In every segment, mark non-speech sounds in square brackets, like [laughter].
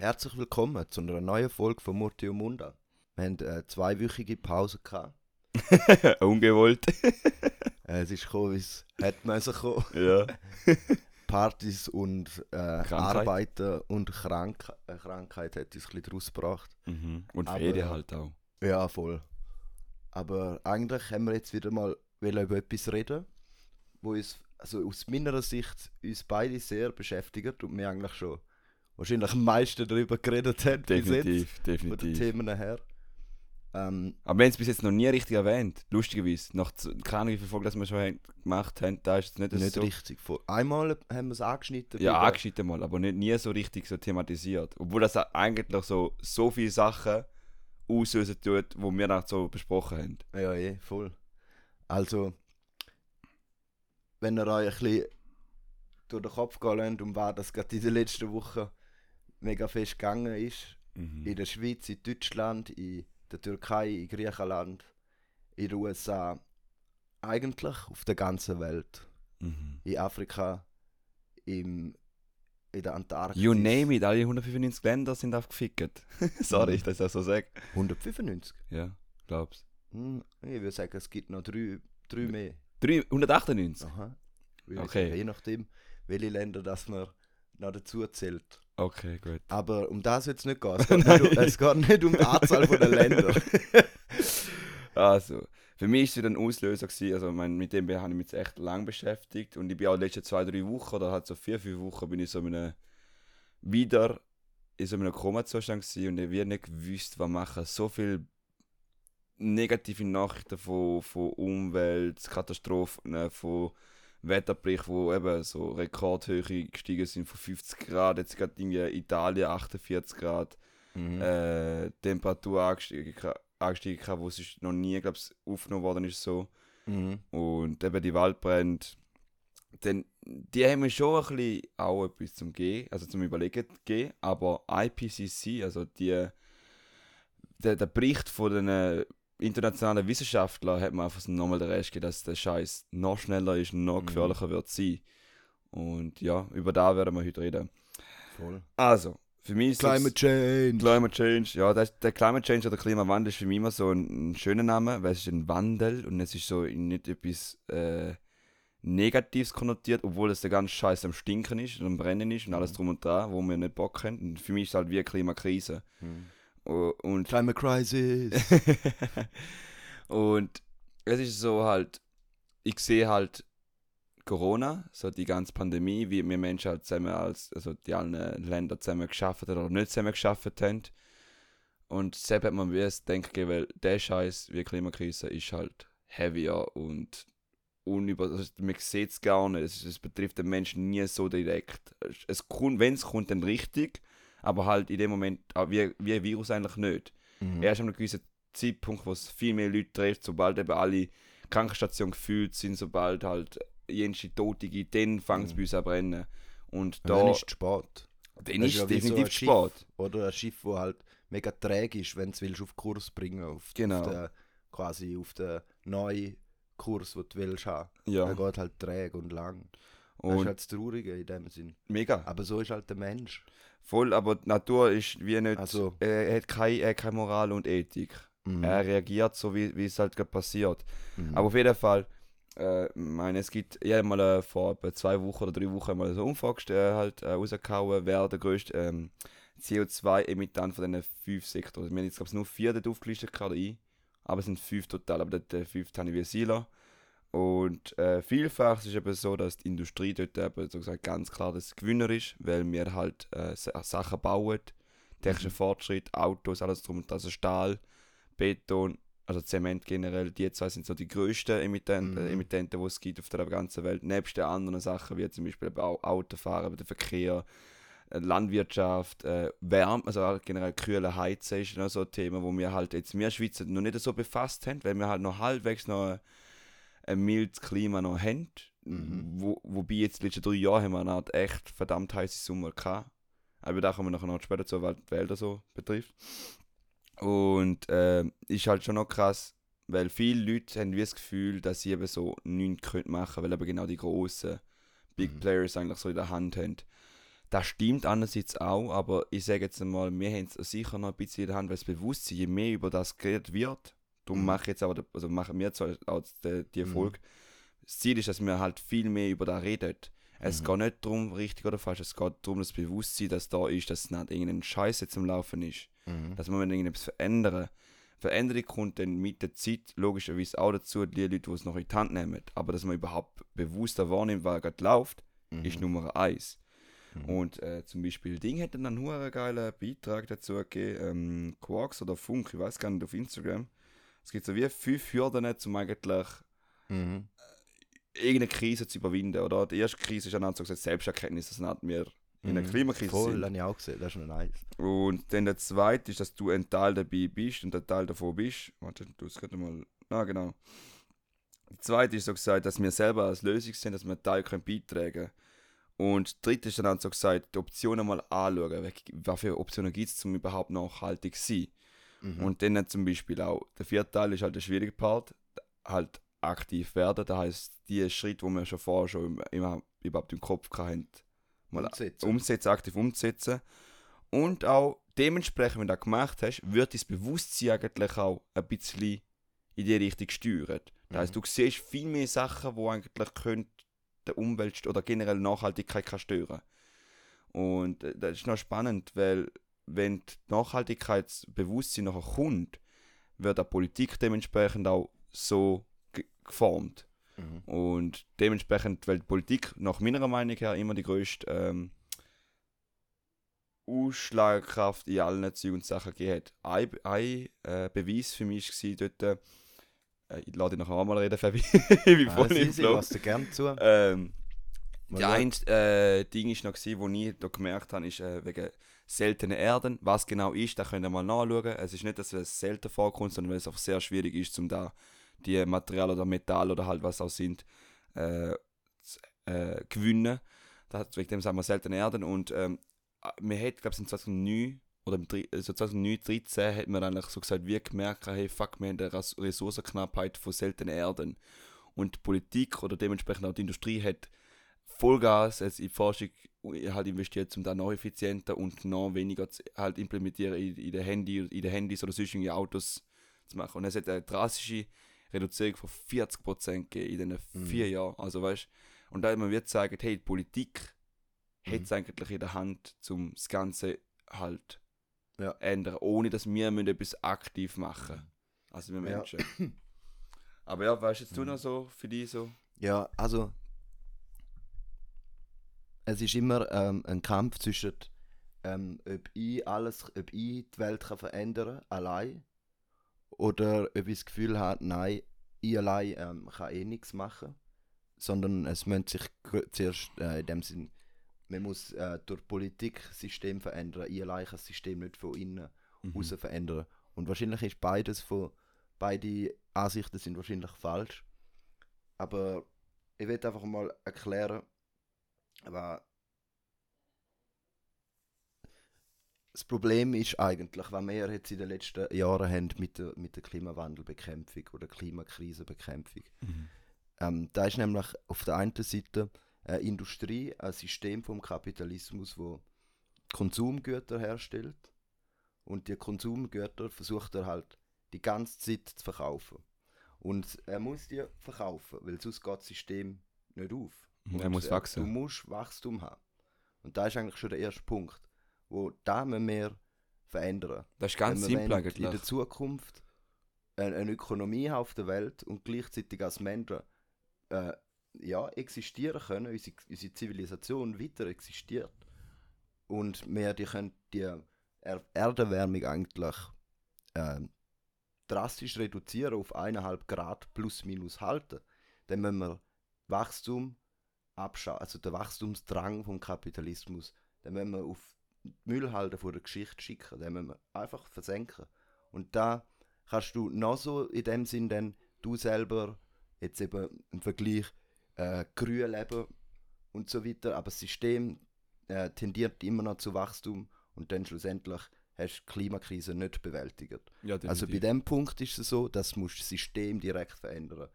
Herzlich willkommen zu einer neuen Folge von Murti und Munda. Wir haben eine zweiwöchige Pause gehabt. [laughs] Ungewollt. [laughs] Äh, es ist gekommen, wie es hätte müssen kommen. ja. [laughs] Partys und äh. Arbeiten und Krank äh, Krankheit hat uns ein bisschen draus gebracht. Mhm. Und Aber- Ferien halt auch. Ja, voll. Aber eigentlich haben wir jetzt wieder mal über etwas reden, wo uns, also aus meiner Sicht, uns beide sehr beschäftigt und wir eigentlich schon wahrscheinlich am meisten darüber geredet haben jetzt, Definitiv, von den definitiv. Themen her. Ähm, Aber wir haben es bis jetzt noch nie richtig erwähnt. Lustigerweise. Nach keine wie Folgen das wir schon gemacht haben, da ist es nicht, nicht so. richtig. Vor- Einmal haben wir es angeschnitten. Ja, angeschnitten mal, aber nicht nie so richtig so thematisiert. Obwohl das eigentlich so, so viele Sachen auslösen tut, die wir dann so besprochen haben. Ja, eh, voll. Also, wenn ihr euch ein bisschen durch den Kopf gehen lasst, um was das gerade in den letzten Wochen mega fest gegangen ist, Mhm. in der Schweiz, in Deutschland, in der Türkei, in Griechenland, in den USA, eigentlich auf der ganzen Welt, Mhm. in Afrika, im, in der Antarktis. You name it, alle 195 Länder sind aufgefickt. [laughs] Sorry, Mhm. ich das so sage. 195. Ja, glaub's. Hm, ich würde sagen, es gibt noch drei, drei mehr. 398? Aha. Okay. Je nachdem, welche Länder das man noch dazu zählt. Okay, gut. Aber um das jetzt nicht gehen. Es geht, nicht, um, es geht nicht um die Anzahl der Länder. [laughs] Also, für mich war es ein Auslöser. Gewesen. Also, mein, mit dem habe ich mich echt lang beschäftigt. Und ich bin auch die letzten zwei, drei Wochen oder halt so vier, fünf Wochen bin ich so in einem, wieder in so einem Koma-Zustand und ich habe nicht gewusst, was machen. So viele negative Nachrichten von, von Umweltkatastrophen, von Wetterberichten, wo eben so Rekordhöhe gestiegen sind von 50 Grad. Jetzt gerade irgendwie Italien 48 Grad Mhm. äh, Temperatur angestiegen, angestiegen kann, wo es noch nie, glaube ich, aufgenommen worden ist so. Mhm. Und eben die Waldbrände, dann, die haben mir schon ein bisschen auch etwas zum Gehen, also zum Überlegen gegeben, aber IPCC, also die, der, der Bericht von den internationalen Wissenschaftlern hat mir einfach nochmal den Rest gegeben, dass der Scheiß noch schneller ist und noch Mhm. gefährlicher wird sein. Und ja, über da werden wir heute reden. Voll. Also, für mich ist Climate Change. Climate Change, ja, das, der Climate Change oder Klimawandel ist für mich immer so ein, ein schöner Name, weil es ist ein Wandel und es ist so nicht etwas äh, Negatives konnotiert, obwohl es der ganze Scheiß am Stinken ist und am Brennen ist und alles drum und dran, wo wir nicht Bock haben. Und für mich ist es halt wie eine Klimakrise. Mhm. Und, Climate Crisis. [laughs] und es ist so halt, ich sehe halt Corona, so die ganze Pandemie, wie wir Menschen halt zusammen als, also die allen Länder zusammen geschafft haben oder nicht zusammen geschafft haben. Und selbst hat man wie es denken, weil der Scheiß wie Klimakrise ist halt heavier und unüber, also man sieht es gar nicht, es, es betrifft den Menschen nie so direkt. Es kommt, wenn es kommt, dann richtig, aber halt in dem Moment auch wie, wie ein Virus eigentlich nicht Mhm. erst an einem gewissen Zeitpunkt, wo es viel mehr Leute trifft, sobald eben alle Krankenstationen gefüllt sind, sobald halt jenste Tote gibt, dann fängt es Mhm. bei uns an zu brennen. Und Und da, dann ist es spät. dann ist es so definitiv Schiff. spät. Oder ein Schiff, das halt mega träge ist, wenn du es auf Kurs bringen auf, Genau. auf den, quasi auf den neuen Kurs, den du willst haben. Ja, Der geht halt träge und lang. Das ist und halt das Traurige in dem Sinn. mega. Aber so ist halt der Mensch. Voll, aber die Natur ist wie nicht, Also- er hat keine, er hat keine Moral und Ethik. Mhm. Er reagiert so, wie, wie es halt gerade passiert. Mhm. Aber auf jeden Fall, äh, meine, es gibt, ich habe mal äh, vor zwei Wochen oder drei Wochen mal so eine Umfrage äh, halt, äh, rausgehauen, wer der grösste ähm, CO2-Emittent von diesen fünf Sektoren ist. Wir haben jetzt, glaube ich, nur vier dort aufgelistet, gerade ich. Aber es sind fünf total, aber der fünfte habe ich wie Sila. Und äh, vielfach ist es eben so, dass die Industrie dort eben so gesagt ganz klar das Gewinner ist, weil wir halt äh, Sa- Sachen bauen, technischer Fortschritt, Autos, alles drum und also Stahl, Beton, also Zement generell, die zwei sind so die grössten Emittenten, Mhm. Emittenten, die es gibt auf der ganzen Welt, nebst den anderen Sachen, wie zum Beispiel Autofahren, der Verkehr, äh, Landwirtschaft, äh, Wärme, also auch generell kühle Heizen ist noch so ein Thema, wo wir halt jetzt, wir Schweizer noch nicht so befasst haben, weil wir halt noch halbwegs noch ein, mildes Klima noch haben, Mhm. wo, wobei jetzt die letzten drei Jahre haben wir eine Art echt verdammt heiße Sommer gehabt. Aber da kommen wir nachher noch später zu, was die Wälder so betrifft. Und äh, ist halt schon noch krass, weil viele Leute haben wie das Gefühl, dass sie eben so nichts machen können, weil eben genau die grossen Big Mhm. Players eigentlich so in der Hand haben. Das stimmt andererseits auch, aber ich sage jetzt einmal, wir haben es sicher noch ein bisschen in der Hand, weil das Bewusstsein, je mehr über das geredet wird, darum Mhm. mache ich jetzt aber, also machen wir jetzt auch die, die Mhm. Folge. Das Ziel ist, dass wir halt viel mehr über das reden. Es Mhm. geht nicht darum, richtig oder falsch, es geht darum, das Bewusstsein, dass da ist, dass nicht irgendein Scheiß jetzt am Laufen ist. Mhm. Dass wir irgendetwas verändern. Veränderung kommt dann mit der Zeit logischerweise auch dazu, die Leute, die es noch in die Hand nehmen. Aber dass man überhaupt bewusster wahrnimmt, was gerade läuft, Mhm. ist Nummer eins. Mhm. Und äh, zum Beispiel Ding hat dann einen geilen Beitrag dazu gegeben, ähm, Quarks oder Funk, ich weiß gar nicht, auf Instagram. Es gibt so wie fünf Hürden, um eigentlich Mhm. irgendeine Krise zu überwinden. Oder die erste Krise ist dann so gesagt Selbsterkenntnis, dass nicht wir in einer Mhm. Klimakrise Voll, sind. habe ich auch gesehen, das ist noch nice. Und dann der zweite ist, dass du ein Teil dabei bist und ein Teil davon bist. Warte, du es gerade mal. Ah, genau. Der zweite ist so gesagt, dass wir selber als Lösung sind, dass wir einen Teil können beitragen können. Und der dritte ist dann so gesagt, die Optionen mal anschauen. welche- Optionen gibt es, um überhaupt nachhaltig zu sein. Mhm. Und dann zum Beispiel auch, der vierte Teil ist halt der schwierige Part, halt aktiv werden. Das heißt, die Schritte, die wir schon vorher schon im- immer überhaupt im Kopf hatten, mal Umsetzen. umsetzen, aktiv umzusetzen. Und auch dementsprechend, wenn du das gemacht hast, wird dein Bewusstsein eigentlich auch ein bisschen in die Richtung steuert. Das heisst, Mhm. du siehst viel mehr Sachen, die eigentlich können der Umwelt oder generell Nachhaltigkeit kann stören. Und äh, das ist noch spannend, weil wenn die Nachhaltigkeitsbewusstsein nachher kommt, wird die Politik dementsprechend auch so ge- geformt. Mhm. Und dementsprechend, weil die Politik nach meiner Meinung her immer die größte ähm, Ausschlagkraft in allen Zügen und Sachen gegeben hat. Ein, ein äh, Beweis für mich war dort, äh, ich lade dich nachher mal reden, Fabi, [laughs] ich bin voll Ah, im easy, Flow. gerne zu. Ähm, schauen. eine äh, Ding ist noch, gewesen, wo ich da gemerkt habe, ist äh, wegen seltenen Erden. Was genau ist, da könnt ihr mal nachschauen. Es ist nicht, dass es selten vorkommt, sondern weil es auch sehr schwierig ist, um da die Material oder Metall oder halt was auch sind, äh, zu äh, gewinnen. Das, wegen dem sagen wir seltene Erden. Und ähm, wir hat, glaube ich, in 2009 oder im Dri- also 2009, 2013 hat man eigentlich so gesagt, wir gemerkt, hey, fuck, wir haben eine Res- Ressourcenknappheit von seltenen Erden. Und die Politik oder dementsprechend auch die Industrie hat Vollgas jetzt in die Forschung halt investiert, um da noch effizienter und noch weniger zu, halt implementieren in, in den Handy, in den Handys oder sonst in Autos zu machen. Und es hat eine drastische Reduzierung von 40% gegeben in diesen Mhm. vier Jahren. Also weißt und da man wird sagen, hey, die Politik Mhm. hat es eigentlich in der Hand, um das Ganze halt Ja. ändern, ohne dass wir müssen etwas aktiv machen Also wir Ja. Menschen. Aber ja, weißt jetzt du Mhm. noch so für dich so? Ja, also es ist immer ähm, ein Kampf zwischen ähm, ob ich alles, ob ich die Welt kann verändern allein oder ob ich das Gefühl habe, nein, ich allein ähm, kann eh nichts machen, sondern es müssen sich zuerst äh, in dem Sinn, man muss äh, durch Politik das System verändern. Ich allein kann das System nicht von innen Mhm. raus verändern. Und wahrscheinlich ist beides von, beide Ansichten sind wahrscheinlich falsch. Aber ich will einfach mal erklären, was das Problem ist eigentlich, was wir jetzt in den letzten Jahren haben mit der, mit der Klimawandelbekämpfung oder Klimakrisenbekämpfung. Ähm, da ist nämlich auf der einen Seite eine Industrie, ein System vom Kapitalismus, wo Konsumgüter herstellt und die Konsumgüter versucht er halt die ganze Zeit zu verkaufen. Und er muss die verkaufen, weil sonst geht das System nicht auf. Mhm, er Und, muss wachsen. Du musst Wachstum haben. Und da ist eigentlich schon der erste Punkt, wo da wir verändern. Das ist ganz Wenn wir simpel wollen in eigentlich. der Zukunft eine, eine Ökonomie haben auf der Welt und gleichzeitig als Menschen äh, ja, existieren können, unsere, unsere Zivilisation weiter existiert und wir die können die er Erderwärmung eigentlich äh, drastisch reduzieren auf 1,5 Grad plus minus halten, dann müssen wir Wachstum abschauen, also der Wachstumsdrang vom Kapitalismus, den müssen wir auf die Müllhalde von der Geschichte schicken, den müssen wir einfach versenken. Und da kannst du noch so in dem Sinn dann du selber jetzt eben im Vergleich äh, grün leben und so weiter, aber das System äh, tendiert immer noch zu Wachstum und dann schlussendlich hast du die Klimakrise nicht bewältigt. Ja, Also bei dem Punkt ist es so, dass musst das System direkt verändern.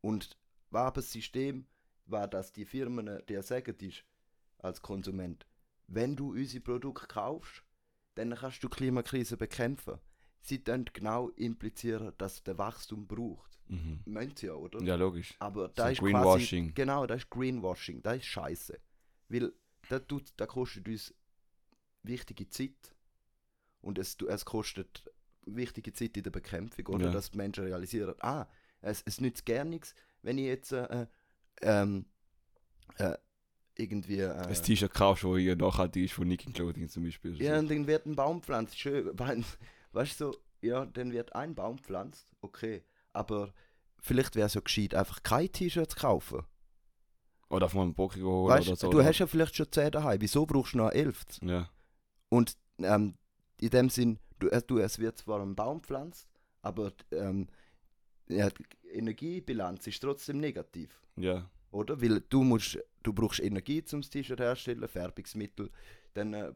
Und aber das System, war, dass die Firmen dir sagen, ist als Konsument, wenn du unsere Produkte kaufst, dann kannst du die Klimakrise bekämpfen. Sie dann genau implizieren, dass der Wachstum braucht. Mhm. Meint sie ja, oder? Ja, logisch. Aber da So ist Greenwashing. Quasi, genau, das ist Greenwashing, das ist scheiße. Weil das, tut, das kostet uns wichtige Zeit. Und es, es kostet wichtige Zeit in der Bekämpfung, oder? Ja. Dass die Menschen realisieren, ah, es, es nützt gar nichts, wenn ich jetzt äh, äh, ähm, äh, irgendwie. Äh, Ein T-Shirt kaufst, das ja nachhaltig ist von Nicking Clothing zum Beispiel. ja, und dann wird ein Baum pflanzt, schön. [laughs] weil- Weißt du, so, ja, dann wird ein Baum pflanzt, okay. Aber vielleicht wäre es ja gescheit, einfach kein T-Shirt zu kaufen. Oder auf einen Poké holen Weißt, oder so. du oder? hast ja vielleicht schon 10 daheim. Wieso brauchst du noch 11? Ja. Und ähm, in dem Sinn, du, äh, du, es wird zwar ein Baum pflanzt, aber ähm, ja, Energiebilanz ist trotzdem negativ, Ja. oder? Weil du musst, du brauchst Energie zum T-Shirt herstellen, Färbungsmittel. Dann äh,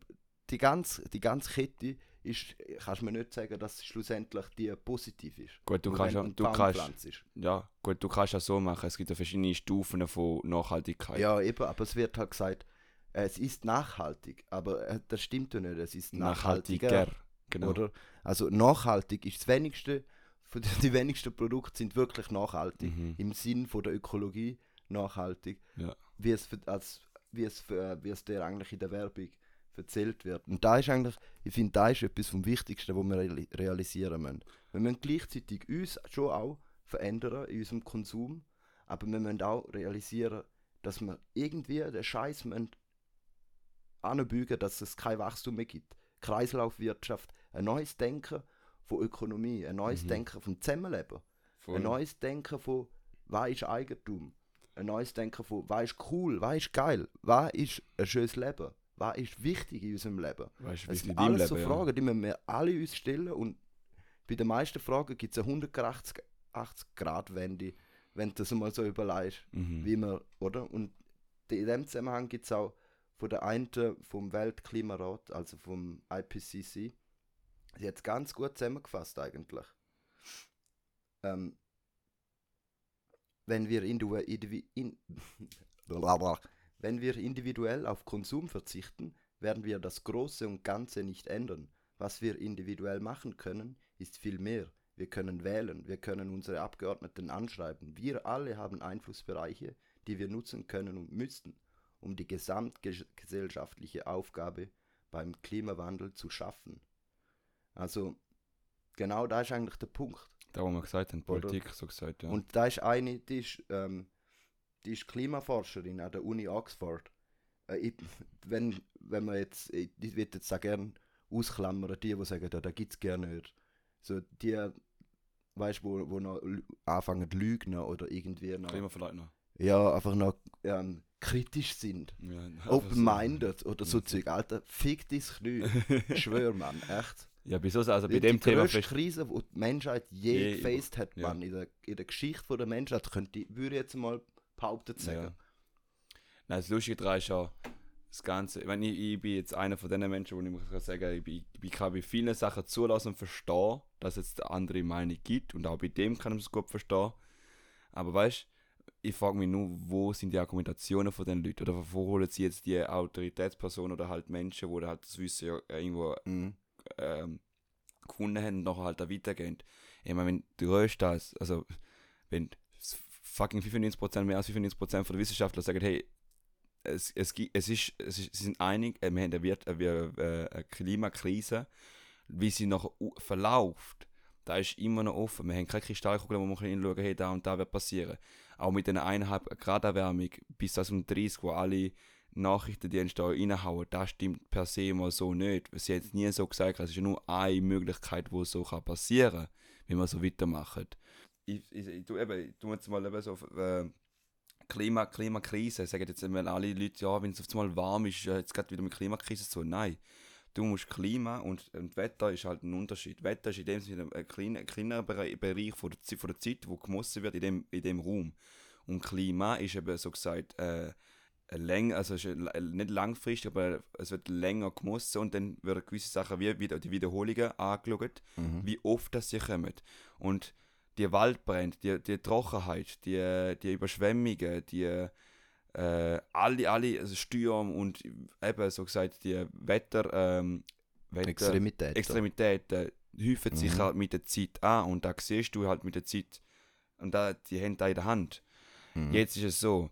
die ganze, die ganze Kette ist, kannst du mir nicht sagen, dass schlussendlich die positiv ist. Gut, du Nur kannst ja, du kannst, pflanzt. ja, gut, du kannst ja so machen. Es gibt ja verschiedene Stufen von Nachhaltigkeit. Ja, eben, aber es wird halt gesagt, es ist nachhaltig, aber äh, das stimmt ja nicht, es ist nachhaltiger. Nachhaltiger. Genau. Oder? Also nachhaltig ist das wenigste, die wenigsten Produkte sind wirklich nachhaltig. Mhm. Im Sinn von der Ökologie nachhaltig. Ja. Wie es, für, als, wie es, für, wie es dir eigentlich in der Werbung erzählt wird. Und da ist eigentlich, ich finde, da ist etwas vom Wichtigsten, was wir reali- realisieren müssen. Wir müssen gleichzeitig uns schon auch verändern in unserem Konsum, aber wir müssen auch realisieren, dass wir irgendwie den Scheiß anbügen, dass es kein Wachstum mehr gibt. Kreislaufwirtschaft, ein neues Denken von Ökonomie, ein neues Mhm. Denken vom Zusammenleben, Voll. ein neues Denken von was ist Eigentum, ein neues Denken von was ist cool, was ist geil, was ist ein schönes Leben, was ist wichtig in unserem Leben. Das sind alles so Leben, Fragen, die müssen wir alle uns stellen und bei den meisten Fragen gibt es eine 180 Grad Wende, wenn du das mal so überlegst ja. Mhm. wie man, oder? Und in dem Zusammenhang gibt es auch von der einen vom Weltklimarat, also vom IPCC, sie hat es ganz gut zusammengefasst eigentlich. Ähm, wenn wir, in [laughs] wenn wir individuell auf Konsum verzichten, werden wir das Große und Ganze nicht ändern. Was wir individuell machen können, ist viel mehr. Wir können wählen, wir können unsere Abgeordneten anschreiben. Wir alle haben Einflussbereiche, die wir nutzen können und müssten, um die gesamtgesellschaftliche Aufgabe beim Klimawandel zu schaffen. Also, genau da ist eigentlich der Punkt. Da, wo wir gesagt haben, Oder? Politik, so gesagt, ja. Und da ist eine, die ist, ähm, die ist Klimaforscherin an der Uni Oxford. Äh, ich, wenn, wenn man jetzt, ich, ich würde jetzt auch gerne ausklammern, die, die sagen, ja, da gibt es gerne nicht. So die, weißt du, wo, wo noch anfangen zu lügen oder irgendwie noch, Klimaverleugner. ja, einfach noch ähm, kritisch sind. Ja, [laughs] einfach Open-minded oder so. Zeug. Alter, fick dein Knie. [laughs] Schwör, Mann, echt. Ja, wieso? Also bei Die dem Thema vielleicht. Krise, die die Menschheit je, Je gefaced hat, ja. Mann, in der, in der Geschichte von der Menschheit, könnte würde ich jetzt mal behauptet sagen. Ja. Nein, das Lustige daran ist ja, das Ganze, ich, meine, ich, ich bin jetzt einer von den Menschen, wo ich muss sagen, ich, bin, ich kann bei vielen Sachen zulassen und verstehen, dass es eine andere Meinung gibt und auch bei dem kann ich es gut verstehen. Aber weißt ich frage mich nur, wo sind die Argumentationen von den Leuten oder wo holen sie jetzt die Autoritätspersonen oder halt Menschen, die halt das Wissen ja irgendwo Mhm. Ähm, gefunden haben und nachher halt da weitergehen. Ich meine, wenn du hörst das, also wenn fucking 95%, mehr als 95% von der Wissenschaftler sagen, hey, es, es, es, ist, es ist, sie sind einig, äh, wir haben eine, Wirt- äh, wir- äh, eine Klimakrise, wie sie u- verläuft, da ist immer noch offen. Wir haben keine Kristallkugel, wo kann hinschauen hey, da und da wird passieren. Auch mit einer 1,5 Grad Erwärmung bis 2030, wo alle Nachrichtendienste da reinhauen, das stimmt per se mal so nicht. Sie hat es nie so gesagt, es ist nur eine Möglichkeit, wo so kann passieren kann, wenn wir so weitermachen. Ich, ich, ich, eben, ich tu jetzt mal eben so auf, äh, Klima, Klimakrise, sagen jetzt immer alle Leute, ja, wenn es auf einmal warm ist, jetzt gerade wieder mit Klimakrise so. Nein, du musst Klima und, und Wetter ist halt ein Unterschied. Wetter ist in dem Sinne ein kleiner, ein kleinerer Bereich, von, der, Zeit- von der Zeit, wo gemessen wird in dem, in dem Raum. Und Klima ist eben so gesagt, äh, Länge, also nicht langfristig, aber es wird länger gemessen und dann werden gewisse Sachen wie wieder die Wiederholungen angeschaut, Mhm. wie oft das sie kommen. Und die Waldbrände, die, die Trockenheit, die, die Überschwemmungen, die äh, alle, alle, also Sturm und eben so gesagt, die Wetter, ähm, Wetter Extremität. Extremitäten häufen sich Mhm. halt mit der Zeit an und da siehst du halt mit der Zeit und da, die haben da in der Hand. Mhm. Jetzt ist es so,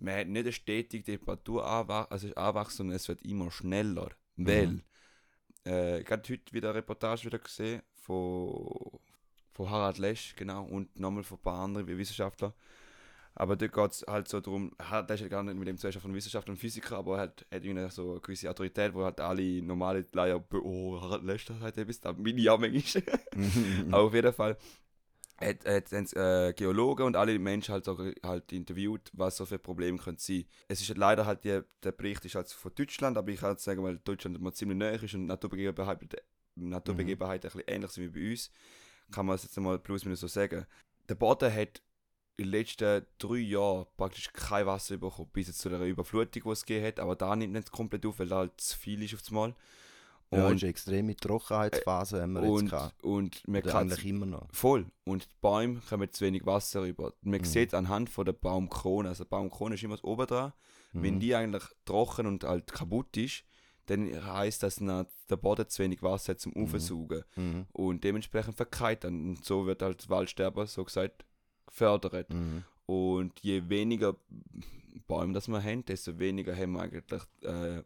man hat nicht eine stetige Temperaturanwachstum, also Anwachsung, sondern es wird immer schneller. Mhm. Weil, äh, gerade heute wieder eine Reportage wieder gesehen von, von Harald Lesch, genau, und nochmal von ein paar anderen Wissenschaftler. Aber dort geht es halt so darum, Harald Lesch hat gar nicht mit dem zuerst von Wissenschaftler und Physiker, aber er hat, irgendwie so eine gewisse Autorität, wo halt alle normale Laien, oh, Harald Lesch, das hat etwas, da bin ich auch manchmal. Aber auf jeden Fall hat, hat äh, Geologen und alle Menschen halt, so, halt interviewt, was so für Probleme können sein. Es ist halt leider halt, die, der Bericht ist halt von Deutschland, aber ich kann jetzt sagen, weil Deutschland mal ziemlich nahe ist und Naturbegebenheiten, ein bisschen ähnlich sind wie bei uns, kann man es jetzt mal plus minus so sagen. Der Boden hat in den letzten drei Jahren praktisch kein Wasser bekommen, bis jetzt zu der Überflutung, die es gegeben hat, aber da nimmt nicht komplett auf, weil da halt zu viel ist auf das Mal. Ja, Und, ist eine extreme Trockenheitsphase haben wir jetzt und, gehabt. und man Oder kann eigentlich immer noch. Voll. Und die Bäume kommen zu wenig Wasser rüber. Man Mhm. sieht anhand von der Baumkrone, also die Baumkrone ist immer das oben dran. Wenn Mhm. die eigentlich trocken und halt kaputt ist, dann heisst das, dass der Boden zu wenig Wasser hat zum Mhm. Aufsaugen. Mhm. Und dementsprechend verkeilt dann. Und so wird halt Waldsterben, so gesagt, gefördert. Mhm. Und je weniger Bäume das wir haben, desto weniger haben wir eigentlich äh,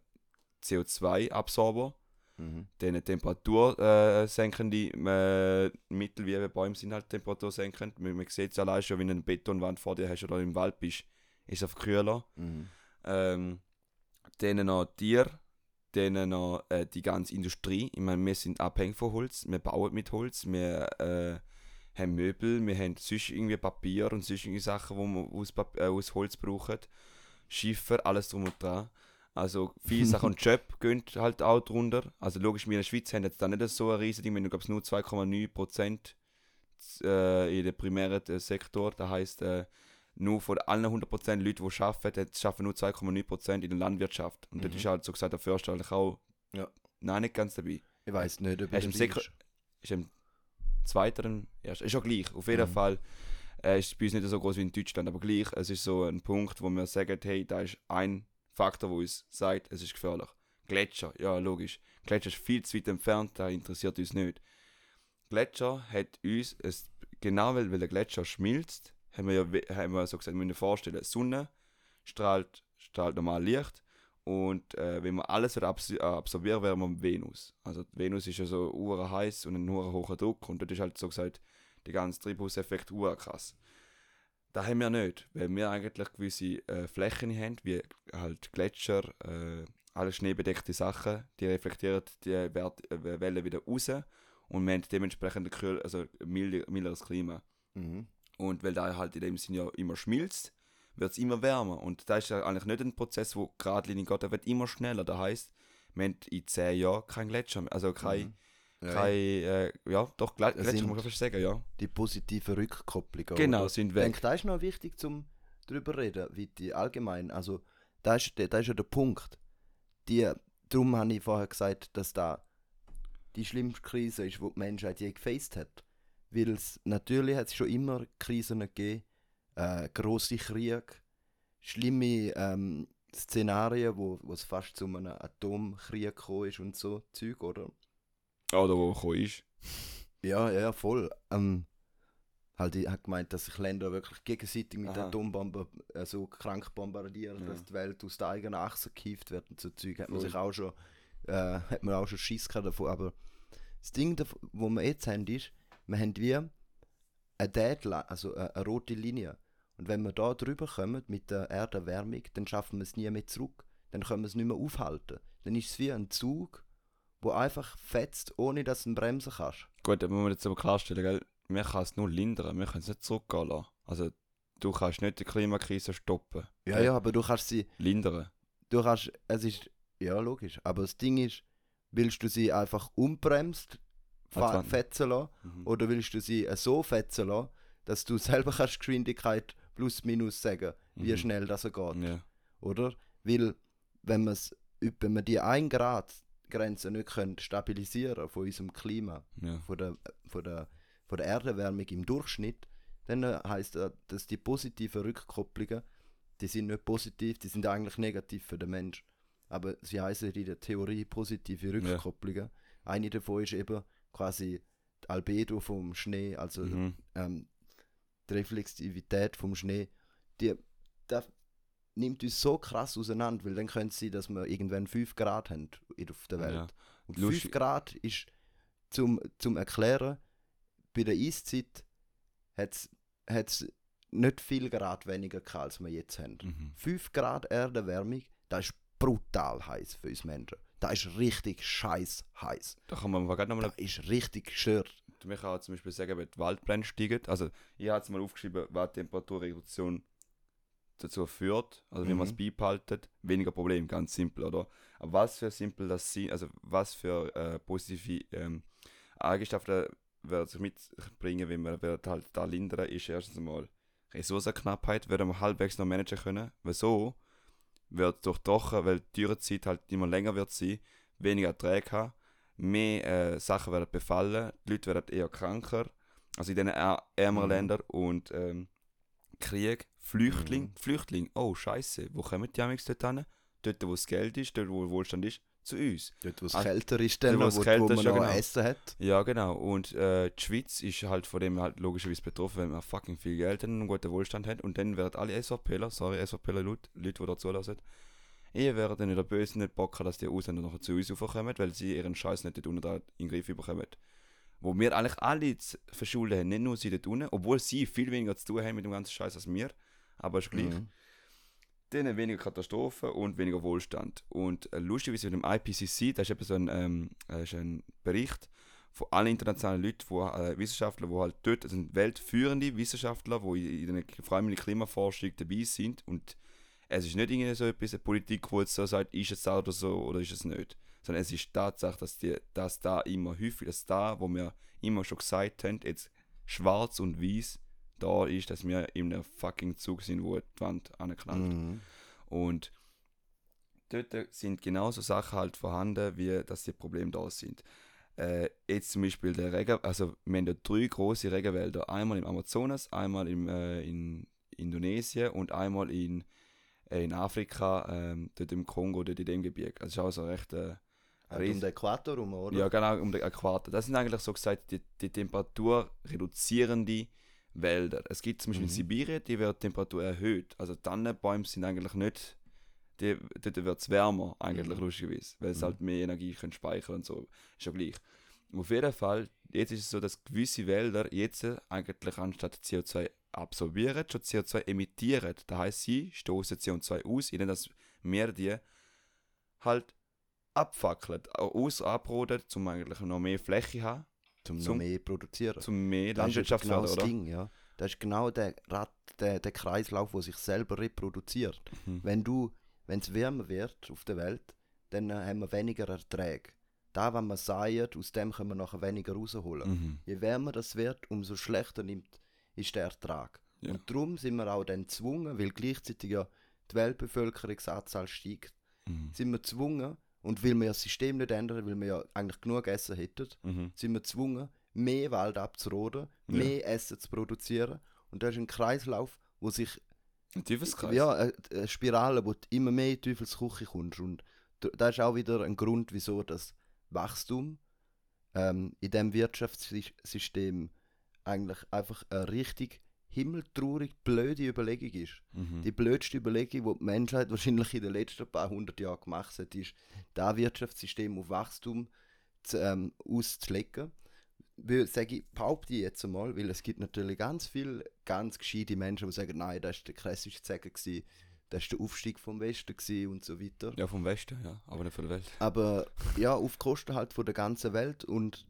CO2-Absorber Mhm. den Temperatur äh, senkende äh, Mittel, wie Bäume sind halt temperatursenkend. Man, man sieht es allein schon, wenn du eine Betonwand vor dir hast oder im Wald bist, ist es kühler. Mhm. Ähm, dann noch Tier, dann noch äh, die ganze Industrie. Ich meine, wir sind abhängig von Holz, wir bauen mit Holz, wir äh, haben Möbel, wir haben sonst irgendwie Papier und sonst irgendwie Sachen, die wir aus, Pap äh, aus Holz brauchen. Schiffer, alles drum und dran. Also viele [laughs] Sachen und Job gehen halt auch drunter. Also logisch, wir in der Schweiz haben jetzt da nicht so ein riesiges Ding, wir haben glaube nur 2,9 Prozent äh, in dem primären äh, Sektor. Das heisst, äh, nur von allen 100% Leuten, die arbeiten, arbeiten nur 2,9% in der Landwirtschaft. Und das Mhm. ist halt so gesagt der Förster eigentlich auch Ja. nein, nicht ganz dabei. Ich weiß nicht, ob du im ist. Im zweiten, ersten, ist ja gleich. Auf jeden Mhm. Fall äh, ist es bei uns nicht so groß wie in Deutschland, aber gleich, es ist so ein Punkt, wo wir sagen, hey, da ist ein Faktor, wo uns sagt, es ist gefährlich. Gletscher, ja, logisch. Gletscher ist viel zu weit entfernt, da interessiert uns nicht. Gletscher hat uns, es, genau weil, weil der Gletscher schmilzt, haben wir ja haben wir so gesagt, müssen vorstellen, die Sonne strahlt, strahlt normal Licht und äh, wenn wir alles äh, absorbieren, wären wir Venus. Also Venus ist ja so heiß und ein hoher Druck und dort ist halt so gesagt der ganze Treibhauseffekt ura krass. Da haben wir nicht, weil wir eigentlich gewisse äh, Flächen haben, wie halt Gletscher, äh, alle schneebedeckte Sachen, die reflektieren die Wert, äh, Wellen wieder raus und wir haben dementsprechend ein kühl, also milde, milderes Klima. Mhm. Und weil da halt in dem Sinne ja immer schmilzt, wird es immer wärmer. Und da ist ja eigentlich nicht ein Prozess, wo geradlinig geht, der wird immer schneller. Das heißt, wir haben in 10 Jahren kein Gletscher mehr. Also kein, Mhm. Ja, äh, ja, doch, Gletscher muss man fast sagen, ja. Die positive Rückkopplung. Genau, oder? sind Ich weg. denke, das ist noch wichtig zum drüber reden, wie die allgemein. Also, da ist, der- da ist ja der Punkt. Die, darum habe ich vorher gesagt, dass da die schlimmste Krise ist, die die Menschheit je gefaced hat. Weil es natürlich hat es schon immer Krisen gegeben, äh, grosse Kriege, schlimme ähm, Szenarien, wo wo es fast zu einem Atomkrieg gekommen ist und so Zeug, oder? Oder wo gekommen ist. Ja, ja, voll. Ähm, halt, ich habe gemeint, dass sich Länder wirklich gegenseitig mit Aha. Atombomben äh, so krank bombardieren, Ja. dass die Welt aus der eigenen Achse gekifft wird und so Zeug. Hat man sich auch schon, äh, hat man auch schon Schiss gehabt davon. Aber das Ding, wo wir jetzt haben, ist, wir haben wie eine Deadline, also eine, eine rote Linie. Und wenn wir da drüber kommen mit der Erderwärmung, dann schaffen wir es nie mehr zurück. Dann können wir es nicht mehr aufhalten. Dann ist es wie ein Zug, wo einfach fetzt, ohne dass du ihn bremsen kannst. Gut, da muss man jetzt aber klarstellen, gell? wir können es nur lindern, wir können es nicht zurückgehen lassen. Also du kannst nicht die Klimakrise stoppen. Ja, ja, aber du kannst sie, Lindern. du kannst, es ist, ja logisch, aber das Ding ist, willst du sie einfach unbremst Advan- fetzen lassen Mhm. oder willst du sie äh, so fetzen lassen, dass du [laughs] selber kannst Geschwindigkeit plus minus sagen, wie Mhm. schnell das geht, Ja. oder? Weil, wenn, wenn wir die 1 Grad Grenze nicht können stabilisieren von unserem Klima, Ja. von der, von der, von der Erderwärmung im Durchschnitt, dann äh, heißt das, dass die positiven Rückkopplungen die sind nicht positiv, die sind eigentlich negativ für den Mensch. Aber sie heißen in der Theorie positive Rückkopplungen. Eine davon ist eben quasi die Albedo vom Schnee, also Mhm. ähm, die Reflexivität vom Schnee, die, das nimmt uns so krass auseinander, weil dann könnte es sein, dass wir irgendwann 5 Grad haben auf der Welt. Ja. Und Lustig- 5 Grad ist zum, zum Erklären, bei der Eiszeit hat es nicht viel Grad weniger gehabt, als wir jetzt haben. Mhm. 5 Grad Erderwärmung, das ist brutal heiß für uns Menschen. Das ist richtig scheiß heiß. Da kann man gerade nochmal Das ist richtig gestört. Man kann zum Beispiel sagen, wenn die Waldbrände steigen, also ich habe jetzt mal aufgeschrieben, die Temperaturreduktion dazu führt, also wie man es Mhm. beibehaltet, weniger Problem, ganz simpel, oder? Aber was für simpel das sind, also was für äh, positive ähm, Eigenschaften wird sich mitbringen, wenn man wird halt da lindern, ist erstens einmal Ressourcenknappheit, werden wir halbwegs noch managen können, weil so wird durch Trocken, weil die Dürrezeit halt immer länger wird sein, weniger Erträge haben, mehr äh, Sachen werden befallen, die Leute werden eher kranker, also in den är ärmeren Mhm. Ländern und ähm, Krieg, Flüchtling, Mhm. Flüchtling, oh scheiße, wo kommen die amigs dort hin? Dort, wo das Geld ist, dort, wo Wohlstand ist, zu uns. Dort, wo es Ah, kälter ist, dann, dort, wo wo, es wo, kälter man ist, ja, noch genau. Essen hat. Ja, genau. Und äh, die Schweiz ist halt von dem halt logischerweise betroffen, wenn man fucking viel Geld hat und einen guten Wohlstand hat. Und dann werden alle SVPler, sorry, SVPler Leute, Leute, die da zulassen, ihr werdet dann wieder böse nicht Bock haben, dass die Ausländer nachher zu uns raufkommen, weil sie ihren Scheiß nicht dort unten in den Griff bekommen. Wo wir eigentlich alle zu verschulden haben, nicht nur sie dort unten, obwohl sie viel weniger zu tun haben mit dem ganzen Scheiß als wir. Aber ist gleich. Mhm. Denen weniger Katastrophen und weniger Wohlstand. Und äh, lustigerweise mit dem IPCC, das ist so ein, ähm, äh, ist ein Bericht von allen internationalen Leuten, wo, äh, Wissenschaftler, die halt dort, das sind weltführende Wissenschaftler, die in, in der vor allem in der Klimaforschung dabei sind. Und es ist nicht irgendwie so etwas, eine Politik, die jetzt so sagt, ist es oder so oder ist es nicht. Sondern es ist Tatsache, dass, die, dass da immer häufig, dass da, wo wir immer schon gesagt haben, jetzt schwarz und weiß da ist, dass wir in einem fucking Zug sind, wo die Wand anknallt. Mhm. Und dort sind genauso Sachen halt vorhanden, wie dass die Probleme da sind. Äh, jetzt zum Beispiel der Regen, also wir haben ja drei große Regenwälder. Einmal im Amazonas, einmal im, äh, in Indonesien und einmal in, äh, in Afrika, ähm, dort im Kongo, dort in dem Gebiet. Also ist auch so recht... Äh, Auch um den Äquator rum, oder? ja, genau, um den Äquator. Das sind eigentlich so gesagt die, die Temperatur reduzierende Wälder. Es gibt zum Beispiel in Mhm. Sibirien, die wird die Temperatur erhöht. Also Tannenbäume sind eigentlich nicht, die, dort wird es wärmer, eigentlich Mhm. lustigerweise, weil es Mhm. halt mehr Energie können speichern und so. Ist ja gleich. Auf jeden Fall, jetzt ist es so, dass gewisse Wälder jetzt eigentlich anstatt CO2 absorbieren, schon CO2 emittieren. Das heißt, sie stoßen CO2 aus, indem dass wir die halt abfackeln, aus abroden, um eigentlich noch mehr Fläche haben, zum noch zum- mehr produzieren. zum mehr das ist Landwirtschaft genau oder? Ding, ja. Das ist genau der, Rad, der, der Kreislauf, der sich selber reproduziert. Mhm. Wenn du, wenn es wärmer wird auf der Welt, dann äh, haben wir weniger Erträge. Da, wenn wir säen, aus dem können wir nachher weniger rausholen. Mhm. Je wärmer das wird, umso schlechter nimmt, ist der Ertrag. Ja. Und darum sind wir auch dann gezwungen, weil gleichzeitig ja die Weltbevölkerungsanzahl steigt, Mhm. sind wir gezwungen, und weil wir das System nicht ändern, weil wir ja eigentlich genug Essen hätten, Mhm. sind wir gezwungen, mehr Wald abzuroden, Ja. mehr Essen zu produzieren. Und das ist ein Kreislauf, wo sich Ein Teufelskreis. ja, eine, Spirale, wo du immer mehr in die Teufelsküche kommst. Und d- das ist auch wieder ein Grund, wieso das Wachstum ähm, in diesem Wirtschaftssystem eigentlich einfach eine richtig himmeltraurig blöde Überlegung ist. Mhm. Die blödste Überlegung, die die Menschheit wahrscheinlich in den letzten paar hundert Jahren gemacht hat, ist, das Wirtschaftssystem auf Wachstum zu, ähm, auszulegen. Weil, sage ich, behaupte ich jetzt einmal, weil es gibt natürlich ganz viele ganz gescheite Menschen, die sagen, nein, das war der krasseste Zeiger, gewesen, das war der Aufstieg vom Westen gewesen und so weiter. Ja, vom Westen, ja, aber nicht von der Welt. Aber ja, auf Kosten halt von der ganzen Welt und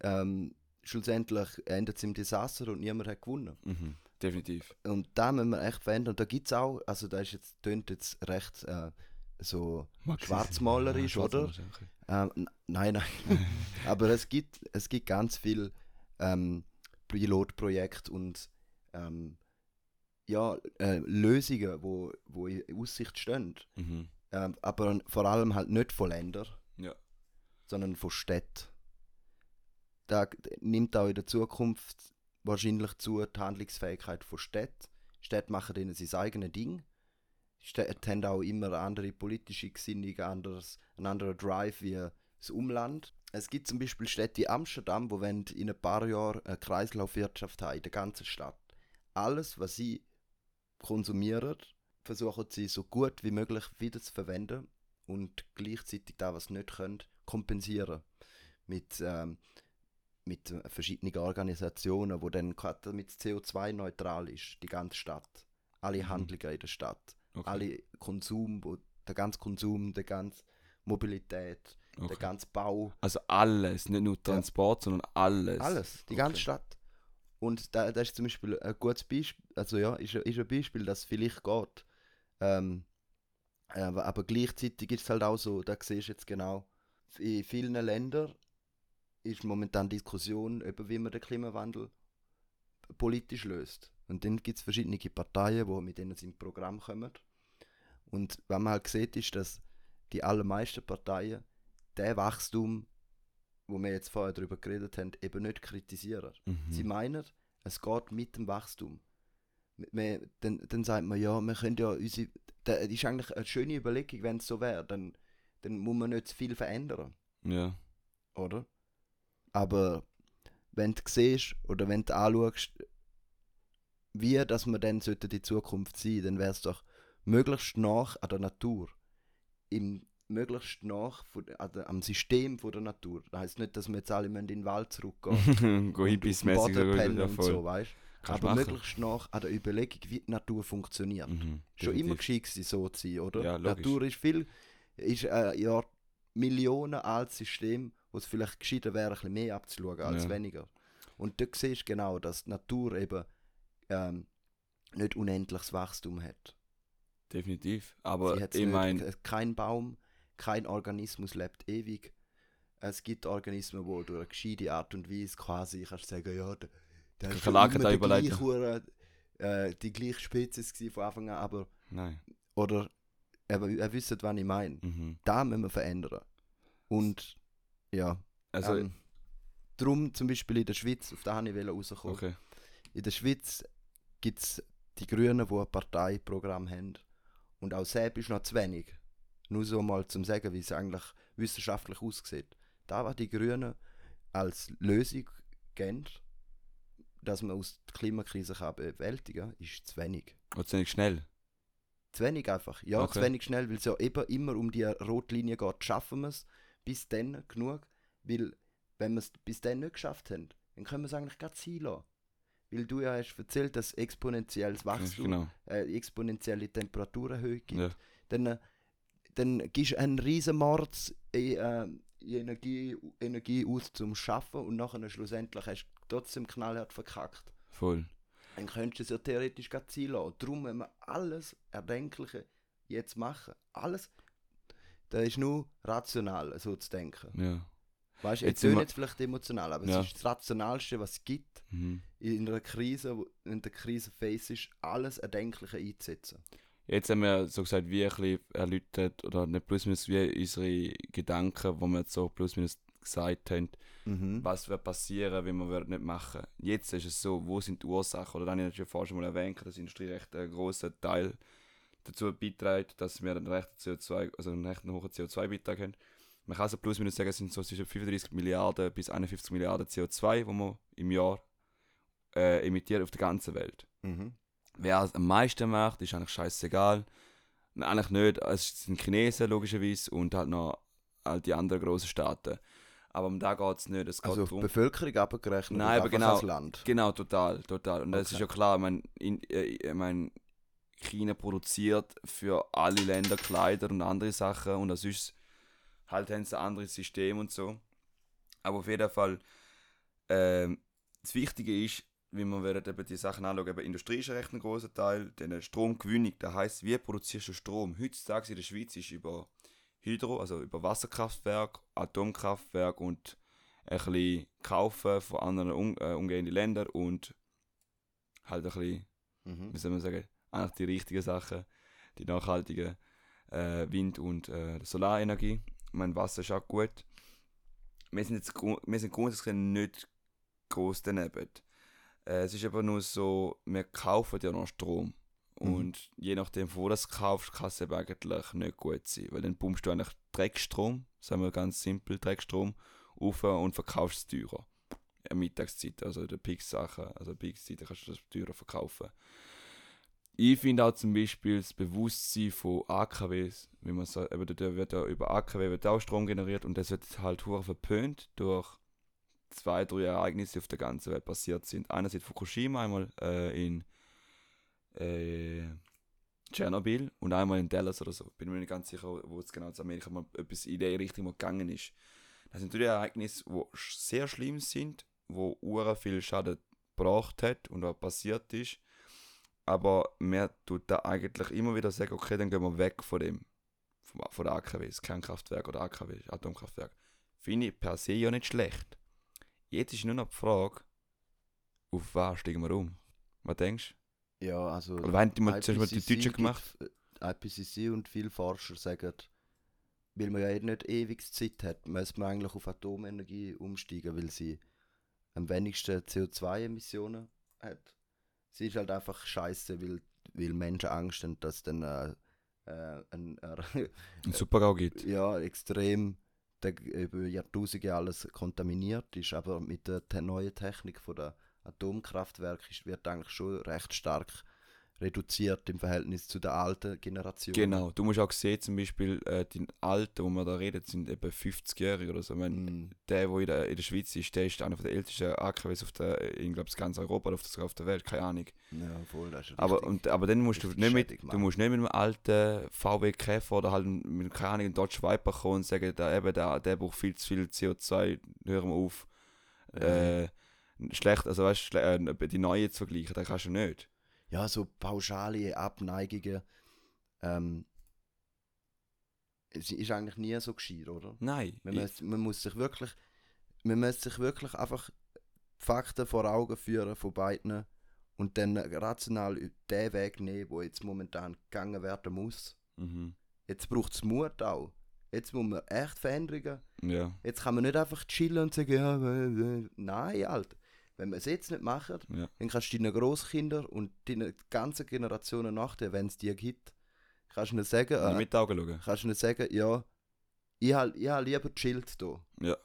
ähm, schlussendlich endet es im Desaster und niemand hat gewonnen. Mhm. Definitiv. Und da müssen wir echt verändern. Und da gibt es auch, also da ist jetzt, tönt jetzt recht äh, so schwarzmalerisch, oder? okay. Ähm, nein, nein. [laughs] Aber es gibt, es gibt ganz viel ähm, Pilotprojekte und ähm, ja, äh, Lösungen, wo, wo in Aussicht stehen. Mhm. Ähm, aber vor allem halt nicht von Ländern, Ja. sondern von Städten. Da nimmt auch in der Zukunft wahrscheinlich zu die Handlungsfähigkeit von Städten. Städte machen ihnen sein eigenes Ding. Städte haben auch immer andere politische Gesinnung, anderes, einen anderen Drive wie das Umland. Es gibt zum Beispiel Städte wie Amsterdam, wo in ein paar Jahren eine Kreislaufwirtschaft haben, in der ganzen Stadt. Alles, was sie konsumieren, versuchen sie so gut wie möglich wieder zu verwenden und gleichzeitig da, was sie nicht können, kompensieren. Mit, ähm, mit äh, verschiedenen Organisationen, wo dann gerade damit CO2-neutral ist, die ganze Stadt. Alle Mhm. Handlungen in der Stadt. Okay. Alle Konsum, der ganze Konsum, der ganze Mobilität, der okay. ganze Bau, Also alles, nicht nur Transport, sondern alles. alles, die Okay. ganze Stadt. Und da, das ist zum Beispiel ein gutes Beispiel, also ja, ist, ein- ist ein Beispiel, das vielleicht geht. Ähm, aber, aber gleichzeitig ist es halt auch so, da siehst du jetzt genau, in vielen Ländern ist momentan Diskussion wie man den Klimawandel politisch löst. Und dann gibt es verschiedene Parteien, die mit denen ins Programm kommen. Und was man halt sieht, ist, dass die allermeisten Parteien den Wachstum, wo wir jetzt vorher darüber geredet haben, eben nicht kritisieren. Mhm. Sie meinen, es geht mit dem Wachstum. Wir, dann, dann sagt man, ja, wir können ja unsere. Das ist eigentlich eine schöne Überlegung, wenn es so wäre. Dann, dann muss man nicht zu viel verändern, Ja. oder? Aber wenn du siehst oder wenn du anschaust, wie dass wir dann sollte die Zukunft sein, dann wäre es doch möglichst nach an der Natur. Im möglichst nach von, der- am System von der Natur. Das heisst nicht, dass wir jetzt alle in den Wald zurückgehen. [laughs] Go und auf dem Boden pennen und so, weißt Aber machen. möglichst nach an der Überlegung, wie die Natur funktioniert. Mhm. Schon immer geschickt so zu sein, oder? Ja. Natur ist viel, ist ein ja, Millionen altes System, wo es vielleicht gescheiter wäre, ein bisschen mehr abzuschauen als Ja. weniger. Und dort siehst du genau, dass die Natur eben ähm, nicht unendliches Wachstum hat. Definitiv. Aber ich meine, Kein Baum, kein Organismus lebt ewig. Es gibt Organismen, die durch eine gescheite Art und Weise quasi, kannst du sagen, ja, der, der ist immer da überlebt. gleiche äh, die gleiche Spezies von Anfang an, aber, nein. oder, aber ihr wisst, was ich meine. Mhm. Da müssen wir verändern. Und, ja, Also, ähm, darum zum Beispiel in der Schweiz, auf da wollte ich rauskommen. okay. In der Schweiz gibt es die Grünen, die ein Parteiprogramm haben. Und auch selbst ist noch zu wenig. Nur so mal zum sagen, wie es eigentlich wissenschaftlich aussieht. Da, was die Grünen als Lösung geben, dass man aus der Klimakrise kann bewältigen kann, ist zu wenig. Und ziemlich schnell. Zu wenig einfach. Ja, Okay. zu wenig schnell, weil es ja eben immer um die Rotlinie geht. Schaffen wir es bis dann genug? Weil, wenn wir es bis dann nicht geschafft haben, dann können wir es eigentlich gerade sein lassen. Weil du ja hast erzählt, dass exponentielles Wachstum, Genau. äh, exponentielle Temperaturerhöhung gibt. Ja. Dann, äh, dann gibst du einen riesen Mords in, äh, Energie, Energie aus zum Schaffen und nachher schlussendlich hast du trotzdem knallhart verkackt. Voll. Dann könntest du es ja theoretisch gerade sein lassen. Darum müssen wir alles Erdenkliche jetzt machen. Alles. Das ist nur rational, so zu denken. Ja. Weißt du, Jetzt tönt jetzt vielleicht emotional, aber Ja. es ist das Rationalste, was es gibt, Mhm. in einer Krise, in der Krise face ist, alles Erdenkliche einzusetzen. Jetzt haben wir so gesagt, wie ein bisschen erläutert, oder nicht plus minus wie unsere Gedanken, wo wir jetzt so plus minus gesagt haben, Mhm. was wird passieren, wenn wir nicht machen. Jetzt ist es so, wo sind die Ursachen? Oder dann habe ich ja vorher schon mal erwähnt, dass die Industrie recht einen grossen Teil dazu beiträgt, dass wir einen recht CO2, also einen recht hohen CO2-Beitrag haben. Man kann also plus minus sagen, es sind so zwischen 35 Milliarden bis 51 Milliarden CO2, die man im Jahr äh, emittiert auf der ganzen Welt. Mhm. Wer es am meisten macht, ist eigentlich scheißegal. Nein, Eigentlich nicht. Es sind Chinesen logischerweise und halt noch all die anderen grossen Staaten. Aber um da geht es nicht. Es geht Also auf die. Bevölkerung abgerechnet, Nein, aber genau. als Land. Genau, total, total. Und das Okay. ist ja klar, ich meine, in, äh, ich mein, China produziert für alle Länder Kleider und andere Sachen und das ist halt haben sie ein anderes System und so. Aber auf jeden Fall, ähm, das Wichtige ist, wie man werden eben die Sachen anschauen, eben Industrie ist ein recht ein großer Teil, dann Stromgewinnung, das heisst, wie produzierst du Strom? Heutzutage in der Schweiz ist über Hydro, also über Wasserkraftwerk, Atomkraftwerk und ein bisschen kaufen von anderen um, äh, umgehenden Ländern und halt ein bisschen, Mhm. wie soll man sagen, eigentlich die richtigen Sachen, die nachhaltige äh, Wind- und äh, Solarenergie. Ich meine, Wasser ist auch gut. Wir sind jetzt wir sind grundsätzlich nicht groß daneben. Äh, es ist aber nur so, wir kaufen ja noch Strom. Mhm. Und je nachdem, wo du das kaufst, kann es eben eigentlich nicht gut sein. Weil dann pumpst du eigentlich Dreckstrom, sagen wir ganz simpel, Dreckstrom, auf und verkaufst es teurer. In Mittagszeit, also der Peak-Sachen, also Peak-Zeit kannst du das teurer verkaufen. Ich finde auch zum Beispiel das Bewusstsein von AKWs, wie man sagt, eben da wird ja über AKW wird auch Strom generiert und das wird halt hure verpönt durch zwei, drei Ereignisse die auf der ganzen Welt passiert sind. Einerseits Fukushima, einmal äh, in äh, Tschernobyl und einmal in Dallas oder so. Bin mir nicht ganz sicher, wo es genau in Amerika mal etwas in der Richtung gegangen ist. Das sind drei Ereignisse, die sehr schlimm sind, wo ura viel Schaden gebracht hat und auch passiert ist. Aber man tut da eigentlich immer wieder sagen, okay, dann gehen wir weg von dem, vom, von der AKWs, Kernkraftwerk oder AKW, Atomkraftwerk. Finde ich per se ja nicht schlecht. Jetzt ist nur noch die Frage, auf was steigen wir um? Was denkst Ja, also. du? Oder wenn die mal zuerst mal die Deutschen gemacht? äh, IPCC und viele Forscher sagen, weil man ja eh nicht ewig Zeit hat, müsste man eigentlich auf Atomenergie umsteigen, weil sie am wenigsten CO2-Emissionen hat. Sie ist halt einfach scheiße, weil, weil Menschen Angst haben, dass dann äh, äh, ein, äh, Ein Supergau gibt. ja, extrem der, über Jahrtausende alles kontaminiert ist, aber mit der neuen Technik von der Atomkraftwerk ist, wird eigentlich schon recht stark reduziert im Verhältnis zu der alten Generation. Genau, du musst auch sehen, zum Beispiel äh, die Alten, wo wir da reden, sind eben 50-Jährige oder so. Ich meine, Mm, der, der in der, in der Schweiz ist, der ist einer der ältesten AKWs auf der, in glaube ganz Europa oder auf, sogar auf der Welt, keine Ahnung. ja, voll, das ist Aber, und, aber dann musst du nicht mit, du musst nicht mit einem alten VW Käfer oder halt mit keine Ahnung, einem Dodge Viper kommen und sagen, der, eben, der, der braucht viel zu viel CO2, hören wir auf. Äh, schlecht, also weißt du, äh, die neue zu vergleichen, das kannst du nicht. Ja, so pauschale Abneigungen, ähm, es ist eigentlich nie so gescheit, oder? Nein. Man, muss, man muss sich wirklich, man muss sich wirklich einfach Fakten vor Augen führen von beiden und dann rational den Weg nehmen, wo jetzt momentan gegangen werden muss. mhm. Jetzt braucht es Mut auch. Jetzt muss man echt Veränderungen. Ja, Jetzt kann man nicht einfach chillen und sagen, ja, äh, äh. nein, Alter. Wenn wir es jetzt nicht machen, ja. dann kannst du deinen Großkinder und deine ganzen Generationen nach dir, wenn es die gibt, kannst du ihnen sagen, Äh, mit Augen schauen. kannst du sagen, ja, ich habe ich hab lieber chillt hier. Ja.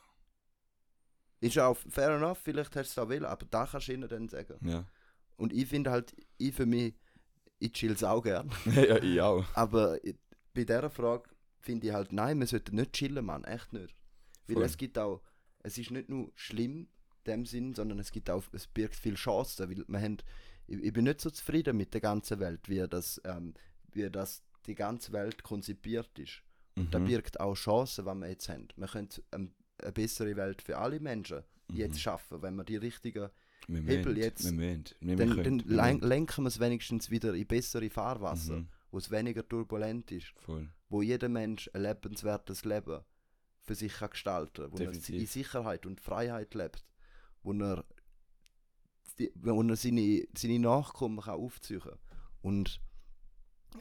Ist auch fair enough, vielleicht hast du es auch will, aber da kannst du ihnen dann sagen. Ja. Und ich finde halt, ich für mich, ich chill's auch gern. [laughs] ja, ich auch. Aber ich- bei dieser Frage finde ich halt, nein, wir sollten nicht chillen, Mann, echt nicht. Weil Voll. es gibt auch, es ist nicht nur schlimm dem Sinn, sondern es gibt auch, es birgt viel Chancen, weil wir haben, ich, ich bin nicht so zufrieden mit der ganzen Welt, wie das, ähm, wie das die ganze Welt konzipiert ist. Da Mhm. birgt auch Chancen, die wir jetzt haben. Wir können ähm, eine bessere Welt für alle Menschen Mhm. jetzt schaffen, wenn wir die richtigen, Wir Hebel müssen, jetzt- Wir müssen. Wir dann, können, dann wir len müssen. lenken wir es wenigstens wieder in bessere Fahrwasser, Mhm. wo es weniger turbulent ist Voll. wo jeder Mensch ein lebenswertes Leben für sich kann gestalten kann, wo er Definitiv. in Sicherheit und Freiheit lebt, wo er, die- wo er seine, seine Nachkommen kann aufziehen kann. Und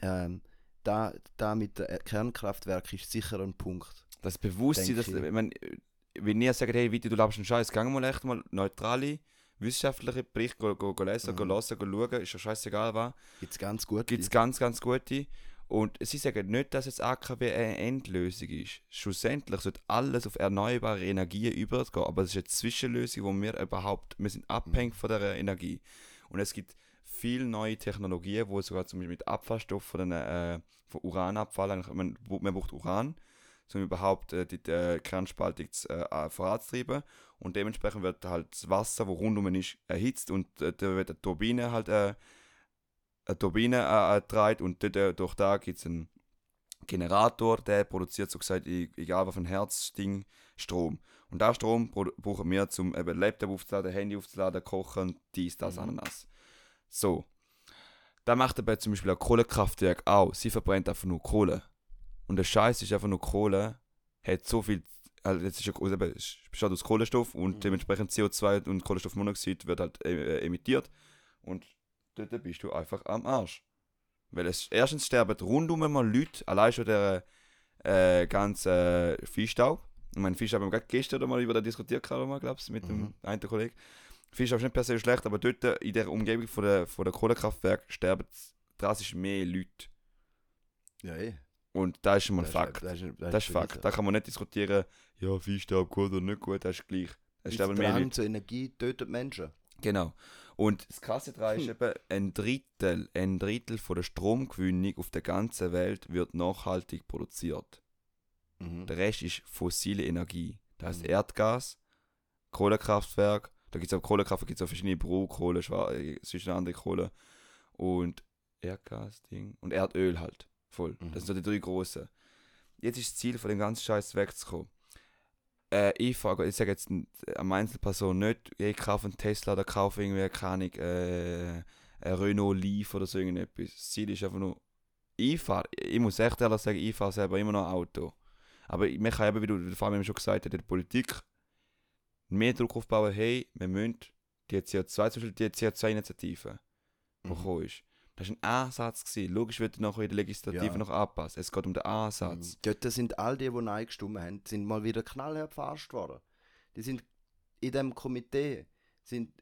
ähm, da, da mit dem Kernkraftwerk ist sicher ein Punkt. Das Bewusstsein, dass, ich. ich wenn ihr sagt, hey, Viti, du lebst einen Scheiß, gehen wir mal echt mal neutrale, wissenschaftliche Berichte go, go, go lesen, go Mhm. hören, go schauen, ist ja scheißegal was. Gibt es ganz gut. Gibt es ganz, ganz gute. Und sie sagen nicht, dass jetzt AKW eine Endlösung ist. Schlussendlich sollte alles auf erneuerbare Energien übergehen, aber es ist eine Zwischenlösung, wo wir überhaupt, wir sind abhängig von der Energie. Und es gibt viele neue Technologien, wo sogar zum Beispiel mit Abfallstoff von, den, äh, von Uranabfall, man, man braucht Uran, um überhaupt äh, die, die Kernspaltung zu, äh, voranzutreiben. Und dementsprechend wird halt das Wasser, wo rundum ist, erhitzt und äh, da wird eine Turbine halt äh, eine Turbine äh, äh, dreht und dort, äh, durch da gibt es einen Generator, der produziert so gesagt, egal was für ein Herzding, Strom. Und da Strom brauchen wir, um eben Laptop aufzuladen, Handy aufzuladen, kochen, dies, das, Mhm. Ananas. So. Da macht aber zum Beispiel ein Kohlekraftwerk auch. Sie verbrennt einfach nur Kohle. Und der Scheiß ist einfach nur Kohle, hat so viel, also das ist also eben, es besteht aus Kohlenstoff und Mhm. dementsprechend CO2 und Kohlenstoffmonoxid wird halt äh, emittiert. Und dort bist du einfach am Arsch. Weil es erstens sterben rundum mal Leute, allein schon der äh, ganze äh, Fischstaub. Ich meine, Fischstaub haben wir gestern mal über das diskutiert, glaube ich, mit dem Mhm. einen Kollegen. Fischstaub ist nicht per se schlecht, aber dort in der Umgebung von der, von der Kohlekraftwerk sterben drastisch mehr Leute. Ja, eh. Und das ist schon mal ein Das Fakt. Das ist, Das ist Fakt. Da kann man nicht diskutieren, ja, Viehstaub gut oder nicht gut, das ist gleich. Es ist Der aber mehr Leute. Zur Energie tötet Menschen. Genau. Und das Krasse daran ist Hm. eben, ein Drittel, ein Drittel von der Stromgewinnung auf der ganzen Welt wird nachhaltig produziert. Mhm. Der Rest ist fossile Energie. Das heißt Mhm. Erdgas, Kohlekraftwerk, da gibt es auch Kohlekraftwerke, gibt es auch verschiedene Bruchkohle, Schwa äh, es ist eine andere Kohle. Und Erdgas, Ding. Und Erdöl halt. Voll. Mhm. Das sind so die drei großen. Jetzt ist das Ziel von dem ganzen Scheiß wegzukommen. Äh, ich frage, ich sage jetzt eine Einzelperson nicht, ich kaufe einen Tesla oder kaufe irgendwie, keine Ahnung, äh, ein Renault Leaf oder so irgendetwas. Das Ziel ist einfach nur, ich fahre, ich muss echt ehrlich sagen, ich fahre selber immer noch Auto. Aber ich- man kann eben, wie du der Fabian schon gesagt hat, in der Politik mehr Druck aufbauen, hey, wir müssen die CO2, zum Beispiel die CO2-Initiative, die Mhm. gekommen ist. Das war ein Ansatz. Gewesen. Logisch wird er nachher in der Legislative Ja. noch anpassen. Es geht um den Ansatz. Mhm. Dort sind all die, die Nein gestimmt haben, sind mal wieder knallhart verarscht worden. Die sind in dem Komitee, sind,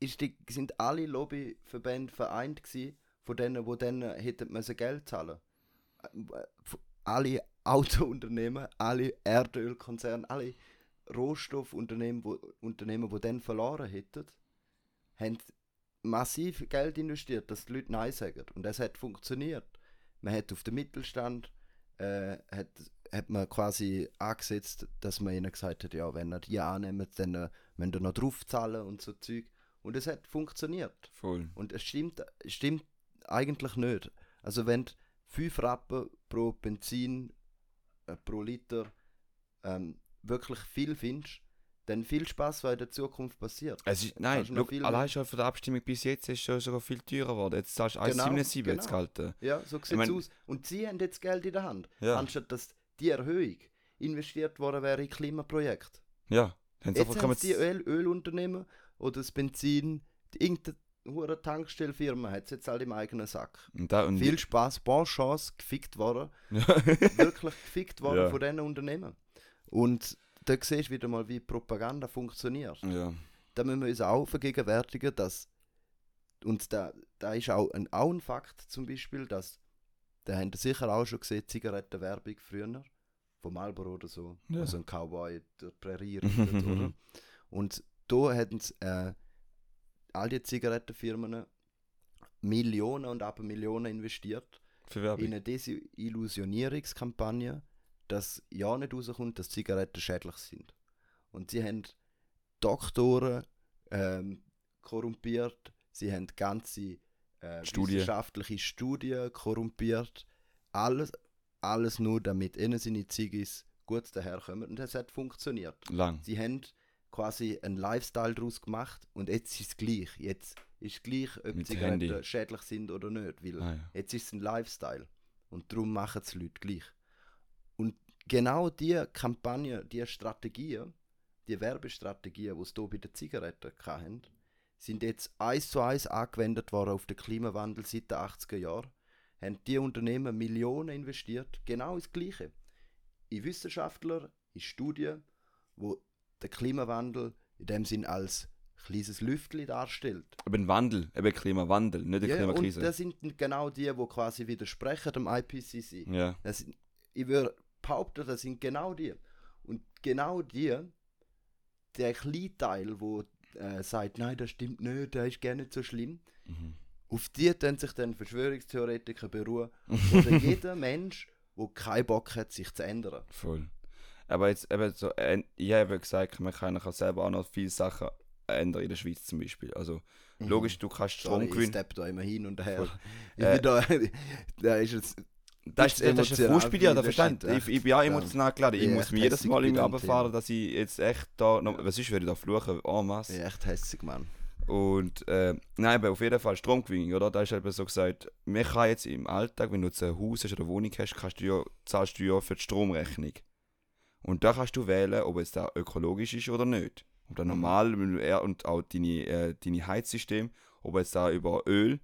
ist die, sind alle Lobbyverbände vereint gewesen, von denen, wo dann hätten müssen Geld zahlen. Alle Autounternehmen, alle Erdölkonzerne, alle Rohstoffunternehmen, wo, Unternehmen, die dann verloren hätten, haben massiv Geld investiert, dass die Leute Nein sagen. Und das hat funktioniert. Man hat auf den Mittelstand äh, hat, hat man quasi angesetzt, dass man ihnen gesagt hat, ja, wenn ihr die annehmen, dann äh, müsst ihr noch draufzahlen und so Zeug. Und es hat funktioniert. Voll. Und es stimmt, stimmt eigentlich nicht. Also wenn du 5 Rappen pro Benzin, äh, pro Liter ähm, wirklich viel findest, dann viel Spaß, was in der Zukunft passiert. Es ist, nein, look, allein schon von der Abstimmung bis jetzt ist schon sogar viel teurer geworden. Jetzt zahlst du Genau, 1,77 genau. jetzt gehalten. Ja, so sieht es mein- aus. Und sie haben jetzt Geld in der Hand. Ja. Anstatt dass die Erhöhung investiert worden wäre in Klimaprojekte. Ja. Jetzt einfach haben die Öl Ölunternehmen oder das Benzin, die- irgendeine hure Tankstellfirma hat es jetzt halt im eigenen Sack. und da, und Viel Spaß, bonne Chance, gefickt worden, [laughs] ja. wirklich gefickt worden Ja. von diesen Unternehmen. Und da siehst du wieder mal, wie Propaganda funktioniert. ja. Da müssen wir uns auch vergegenwärtigen, dass, und da, da ist auch ein, auch ein Fakt zum Beispiel, dass, da ihr sicher auch schon gesehen, Zigarettenwerbung früher, von Marlboro oder so, Ja. wo so ein Cowboy der Prärie [laughs] oder? Und da hätten äh, all die Zigarettenfirmen Millionen und aber Millionen investiert in eine Desillusionierungskampagne, dass ja nicht rauskommt, dass Zigaretten schädlich sind. Und sie haben Doktoren ähm, korrumpiert, sie haben ganze äh, Studien. wissenschaftliche Studien korrumpiert. Alles, alles nur, damit ihnen seine Ziggis gut daherkommen. Und es hat funktioniert. Lang. Sie haben quasi einen Lifestyle daraus gemacht und jetzt ist es gleich. Jetzt ist es gleich, ob Mit Zigaretten Handy. schädlich sind oder nicht. Weil Ah, ja. Jetzt ist es ein Lifestyle. Und darum machen es Leute gleich. Und genau diese Kampagne, diese Strategien, die Werbestrategien, die es hier bei den Zigaretten hatten, sind jetzt eins zu eins angewendet worden auf den Klimawandel seit den 80er Jahren. Haben die Unternehmen Millionen investiert, genau das Gleiche. In Wissenschaftler, in Studien, wo der Klimawandel in dem Sinn als kleines Lüftchen darstellt. Aber ein Wandel, eben Klimawandel, nicht eine Ja, und Klimakrise. das sind genau die, die quasi widersprechen dem IPCC. ja. Das ich würde behaupten, das sind genau die. Und genau die, der kleine Teil, wo äh, sagt, nein, das stimmt nicht, das ist gar nicht so schlimm, Mhm. auf die tun sich dann Verschwörungstheoretiker beruhen. [laughs] Oder jeder Mensch, der keinen Bock hat, sich zu ändern. Voll. Aber jetzt eben so, äh, ich habe gesagt, man kann auch selber auch noch viele Sachen ändern in der Schweiz zum Beispiel. Also logisch, du kannst Strom Mhm. Sorry, ich gewinnen. steppe da immer hin und her. Voll. Ich Äh, da, [laughs] da ist jetzt Das ist, das ist ein dir, viel, das stimmt Ich, ich bin auch emotional geladen. Ich Ich muss mich jedes Mal irgendwie runterfahren, dass ich jetzt echt da noch, was ist, würde ich da fluchen, en masse. ich bin echt hässig, Mann. Und äh, nein, aber auf jeden Fall Stromgewinnung, oder? Da ist eben so gesagt, man kann jetzt im Alltag, wenn du jetzt ein Haus hast oder eine Wohnung hast, kannst du ja, zahlst du ja für die Stromrechnung. Und da kannst du wählen, ob es da ökologisch ist oder nicht. Ob da Mhm. normal wenn und auch deine, äh, deine Heizsystem, ob es da über Öl,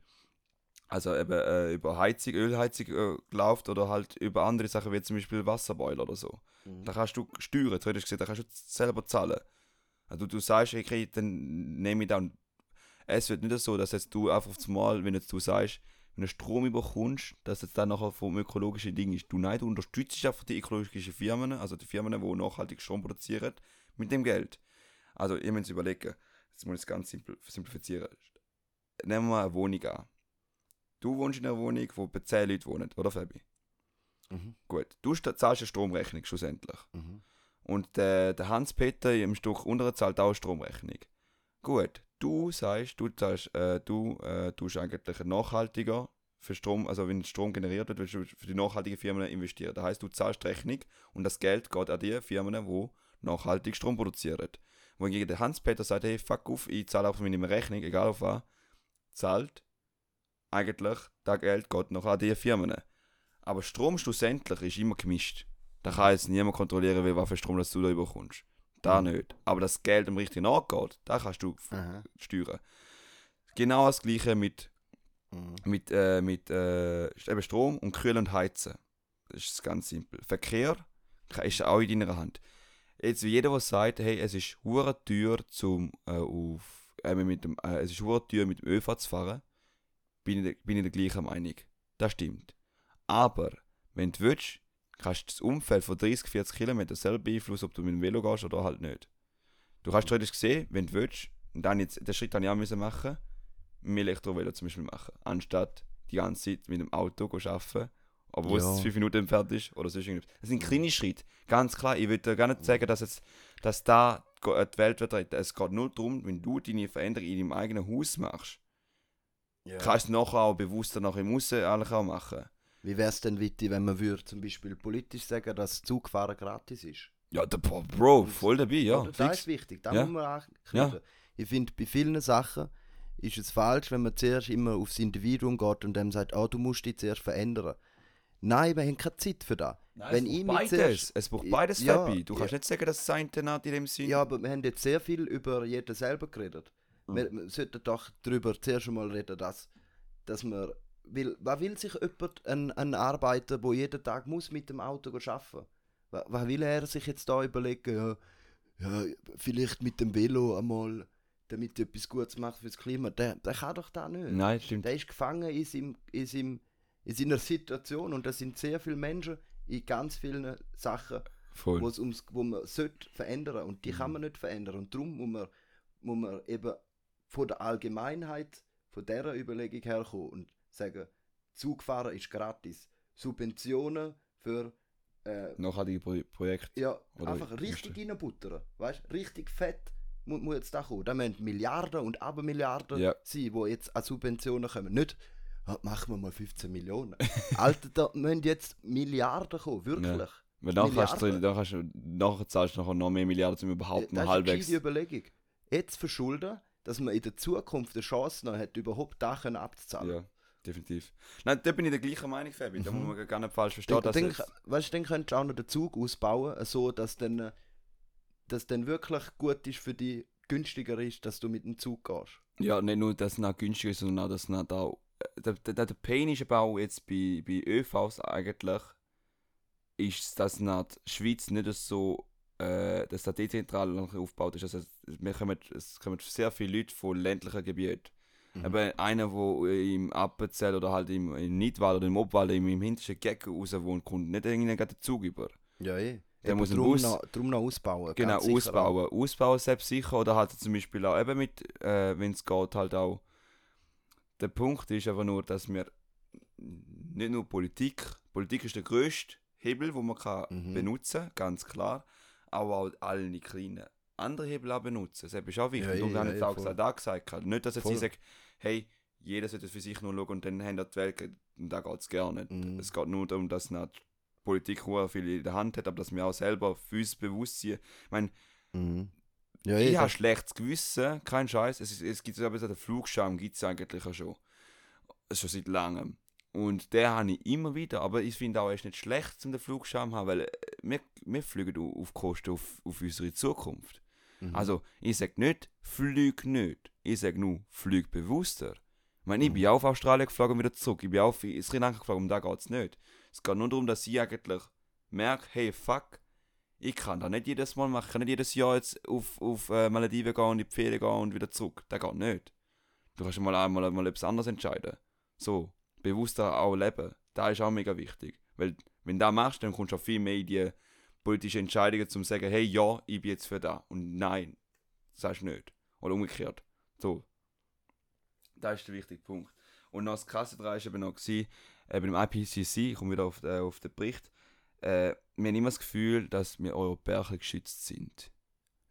also eben äh, über Heizung, Ölheizung äh, läuft oder halt über andere Sachen wie zum Beispiel Wasserboiler oder so. Mhm. Da kannst du steuern, theoretisch gesehen, da kannst du selber zahlen. Also du sagst, okay, dann nehme ich da. und Es wird nicht so, dass jetzt du einfach aufs Mal, wenn jetzt du sagst, wenn du Strom bekommst, dass es dann nachher vom ökologischen Ding ist. Du nein, du unterstützt einfach die ökologischen Firmen, also die Firmen, die nachhaltig Strom produzieren, mit dem Geld. Also ihr müsst überlegen, jetzt muss ich es ganz simpel, simplifizieren. Nehmen wir mal eine Wohnung an. Du wohnst in einer Wohnung, wo bei 10 Leute wohnen, oder Fabi? Mhm. Gut, du zahlst eine Stromrechnung schlussendlich. Mhm. Und der, der Hans-Peter im Stück unter zahlt auch eine Stromrechnung. Gut, du sagst, du zahlst, äh, du äh, tust eigentlich nachhaltiger für Strom, also wenn Strom generiert wird, willst du für die nachhaltigen Firmen investieren. Das heißt, du zahlst Rechnung und das Geld geht an die Firmen, die nachhaltig Strom produzieren. Wohingegen der Hans-Peter sagt, hey, fuck auf, ich zahle auf meine Rechnung, egal auf was, zahlt eigentlich, das Geld geht noch an die Firmen. Aber Strom schlussendlich ist immer gemischt. Da kann jetzt niemand kontrollieren, wie was für Strom das du da bekommst. Da Mhm. nicht. Aber das Geld am richtigen Ort geht, da kannst du Aha. steuern. Genau das gleiche mit, Mhm. mit, äh, mit äh, eben Strom und Kühlen und Heizen. Das ist ganz simpel. Verkehr ist auch in deiner Hand. Jetzt, wie jeder, der sagt, hey, es ist hure teuer zum äh, auf, äh, mit dem, äh, es ist hure teuer mit dem ÖV zu fahren, bin ich, bin ich der gleichen Meinung. Das stimmt. Aber, wenn du willst, kannst du das Umfeld von 30, 40 Kilometern selber beeinflussen, ob du mit dem Velo gehst oder halt nicht. Du hast theoretisch gesehen, wenn du willst, und dann jetzt, den Schritt habe ich auch müssen machen, mit dem Elektrovelo zum Beispiel machen, anstatt die ganze Zeit mit dem Auto zu arbeiten, obwohl Ja. es fünf Minuten entfernt ist oder sonst irgendwas. Das sind kleine Schritte, ganz klar. Ich würde gar nicht sagen, dass, jetzt, dass da die Welt wird retten. Es geht nur darum, wenn du deine Veränderung in deinem eigenen Haus machst, Ja. kannst du nachher auch bewusster nach im Aussen eigentlich auch machen. Wie wäre es denn, Witti, wenn man würde zum Beispiel politisch sagen, dass Zugfahren gratis ist? Ja, der Bro, voll dabei, ja. Oder? Das ist wichtig, da Ja. muss man anknüpfen. Ich finde, bei vielen Sachen ist es falsch, wenn man zuerst immer aufs Individuum geht und dem sagt, oh, du musst dich zuerst verändern. Nein, wir haben keine Zeit für das. Nein, Wenn es braucht beides. zuerst- Es braucht Ja, beides, ja, Fabi. Du kannst ja. nicht sagen, dass das eine nicht in dem Sinn. Ja, aber wir haben jetzt sehr viel über jeden selber geredet. Mhm. Wir, wir sollten doch darüber zuerst einmal reden, dass, dass man will, was will sich jemand, ein, ein Arbeiter, der jeden Tag muss mit dem Auto arbeiten was, was will er sich jetzt da überlegen, ja, ja, vielleicht mit dem Velo einmal, damit er etwas Gutes macht fürs Klima, der, der kann doch da nicht. Nein, stimmt. Der ist gefangen in, seinem, in, seinem, in seiner Situation und da sind sehr viele Menschen in ganz vielen Sachen, Voll. wo, es ums, wo man sollte verändern und die kann man nicht verändern und darum muss man, muss man eben von der Allgemeinheit, von dieser Überlegung herkommen und sagen, Zugfahren ist gratis, Subventionen für äh, Nachhaltige Pro Projekte. ja, Oder einfach ist richtig das- reinbuttern, weißt richtig fett muss, muss jetzt da kommen. Da müssen Milliarden und Abermilliarden Ja. sein, die jetzt an Subventionen kommen. Nicht, ah, machen wir mal 15 Millionen. [laughs] Alter, da müssen jetzt Milliarden kommen, wirklich. Weil dann kannst, du, dann kannst nachher zahlst du noch mehr Milliarden, um überhaupt das noch ist halbwegs. eine gescheite Überlegung. Jetzt verschulden, dass man in der Zukunft eine Chance noch hat, überhaupt können abzuzahlen. Ja, definitiv. Nein, da bin ich der gleichen Meinung, Fabi. Da Mhm. muss man gar nicht falsch verstehen. Dann, dann, weißt, du, dann könntest du auch noch den Zug ausbauen, so dass dann, äh, dass dann wirklich gut ist für dich, günstiger ist, dass du mit dem Zug gehst. Ja, nicht nur, dass es nicht günstig ist, sondern auch, dass es nicht auch. äh, Der, der, der Pain ist aber auch jetzt bei, bei ÖVs eigentlich, ist, dass die Schweiz nicht so, äh, dass der dezentral aufgebaut ist. Also, wir kommen, es kommen sehr viele Leute von ländlichen Gebieten. Mhm. Aber einer, der im Appenzell oder halt im, im Nidwald oder im Obwald, im, im hintersten Gecko raus wohnt, kommt nicht irgendwie den Zug über. Ja, eh. Der muss drum Bus- noch, drum noch ausbauen. Genau, ganz sicher ausbauen. Ausbauen selbst sicher oder halt zum Beispiel auch eben mit, äh, wenn es geht, halt auch. Der Punkt ist einfach nur, dass wir nicht nur Politik, Politik ist der grösste Hebel, wo man kann Mhm. benutzen ganz klar, aber auch alle kleinen andere Hebel auch benutzen. Das ist auch wichtig. Ja, ja, habe ich ja, auch gesagt, auch gesagt. Nicht, dass jetzt Voll. ich sage, hey, jeder sollte für sich nur schauen und dann haben die Welt, und da geht es gar nicht. Mhm. Es geht nur darum, dass die Politik sehr viel in der Hand hat, aber dass wir auch selber für uns bewusst sind. Ich meine, Mhm. Ja, ich habe schlechtes Gewissen, kein Scheiß. Es, ist- es gibt so etwas, den Flugscham gibt es eigentlich auch schon. Schon seit langem. Und den habe ich immer wieder, aber ich finde auch, er ist nicht schlecht, um den Flugscham zu haben, weil äh, wir, wir fliegen au- auf Kosten auf, auf unsere Zukunft. Mhm. Also, ich sage nicht, flieg nicht. Ich sage nur, flieg bewusster. Ich meine, ich Mhm. bin auch auf Australien geflogen und wieder zurück. Ich bin auch auf Sri Lanka geflogen, um da geht es nicht. Es geht nur darum, dass ich eigentlich merke, hey, fuck, ich kann das nicht jedes Mal machen. Ich kann nicht jedes Jahr jetzt auf, auf äh, Malediven gehen und in die Ferien gehen und wieder zurück. Das geht nicht. Du kannst mal einmal mal etwas anderes entscheiden. So, bewusster auch leben. Da ist auch mega wichtig. Weil, wenn du das machst, dann kommst du auch viel mehr in die politische Entscheidungen, zum zu sagen, hey, ja, ich bin jetzt für da. Und nein, das sagst du nicht. Oder umgekehrt. So. Das ist der wichtige Punkt. Und noch das Krasse daran war eben noch, gewesen, äh, beim IPCC, ich komme wieder auf, äh, auf den Bericht, äh, wir haben immer das Gefühl, dass wir Europäer geschützt sind.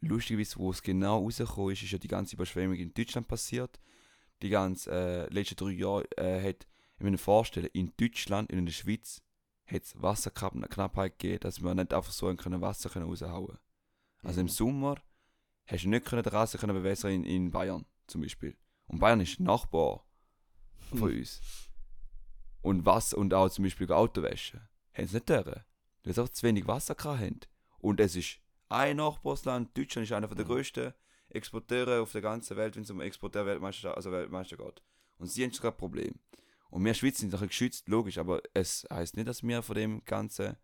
Lustigerweise, wo es genau rausgekommen ist, ist ja die ganze Überschwemmung in Deutschland passiert. Die ganzen äh, letzten drei Jahre äh, hat, ich mir vorstellen, in Deutschland in der Schweiz hat es Wasserknappheit gegeben, dass wir nicht einfach so können Wasser können raushauen können. Also im Mhm. Sommer hast du nicht können den Rasen können bewässern in, in Bayern zum Beispiel. Und Bayern ist ein Nachbar von uns. Und was und auch zum Beispiel Autowäsche. Haben sie nicht dürfen. Weil sie auch zu wenig Wasser haben. Und es ist ein Nachbarsland, Deutschland ist einer der Mhm. grössten Exporteure auf der ganzen Welt, wenn es um Export der Weltmeister, also Weltmeister geht. Und sie haben sogar ein Problem. Und wir Schweiz sind ein geschützt, logisch, aber es heißt nicht, dass wir von dem Ganzen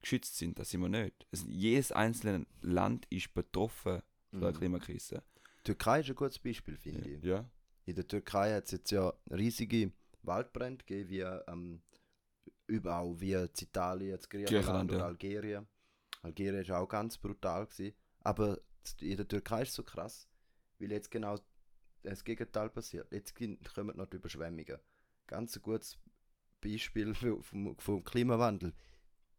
geschützt sind. Das sind wir nicht. Es, jedes einzelne Land ist betroffen von der Mhm. Klimakrise. Die Türkei ist ein gutes Beispiel, finde ich. Ja. In der Türkei hat es jetzt ja riesige Waldbrände gegeben, wie ähm, überall, wie in Italien, jetzt Griechenland Griechenland, oder ja. Algerien. Algerien war auch ganz brutal. Gewesen. Aber in der Türkei ist es so krass, weil jetzt genau das Gegenteil passiert. Jetzt kommen noch die Überschwemmungen. Ganz ein gutes Beispiel vom, vom Klimawandel.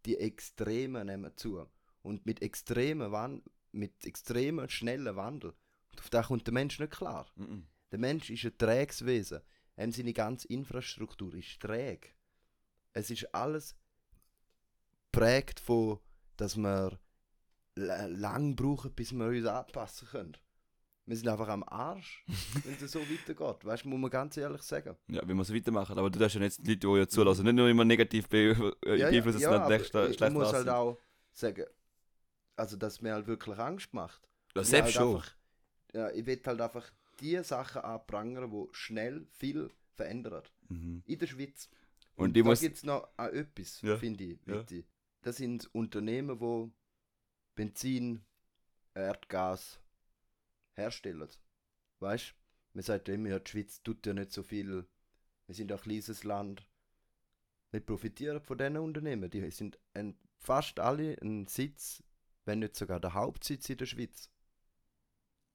Die Extremen nehmen zu. Und mit extremen, Wan mit extremen schnellen Wandel, auf das kommt der Mensch nicht klar. Mhm. Der Mensch ist ein träges Wesen. Ähm, seine ganze Infrastruktur ist träge. Es ist alles prägt von, dass wir la- lang brauchen, bis wir uns anpassen können. Wir sind einfach am Arsch, [laughs] wenn es so weitergeht. Weißt du, muss man ganz ehrlich sagen. Ja, wenn wir so weitermachen. Aber du darfst ja nicht die Leute, die ja zulassen, nicht nur immer negativ be äh, beeinflussen, dass aber es nicht schlecht ich, muss halt auch sagen, also dass mir halt wirklich Angst macht. Ja, Ich selbst halt schon. Einfach, ja, ich will halt einfach die Sachen anprangern, die schnell viel verändern. Mhm. in der Schweiz. Und Und, da muss- gibt es noch auch etwas, Ja, finde ich, ja. Das sind Unternehmen, die Benzin, Erdgas herstellen. Weißt du? Man sagt ja immer, ja, die Schweiz tut ja nicht so viel. Wir sind ein kleines Land. Wir profitieren von diesen Unternehmen. Die sind ein, fast alle ein Sitz, wenn nicht sogar der Hauptsitz in der Schweiz.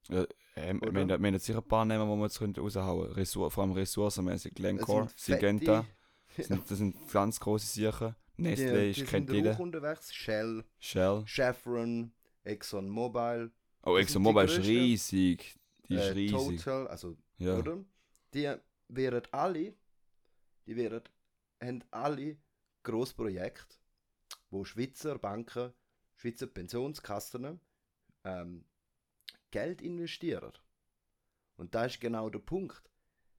Ja, ähm, wir, haben, wir haben jetzt sicher ein paar Namen, die wir jetzt raushauen können. Ressour vor allem ressourcenmäßig. Glencore, fette- [laughs] das sind, das sind ganz große Sachen. Nestle die, ist die kennt jeder. auch unterwegs. Shell, Shell. Chevron, ExxonMobil, Oh, ExxonMobil ist riesig. Die ist äh, riesig. Total, also, Ja. oder? Die wären alle, die wären, haben alle Grossprojekte, wo Schweizer Banken, Schweizer Pensionskassen ähm, Geld investieren. Und da ist genau der Punkt.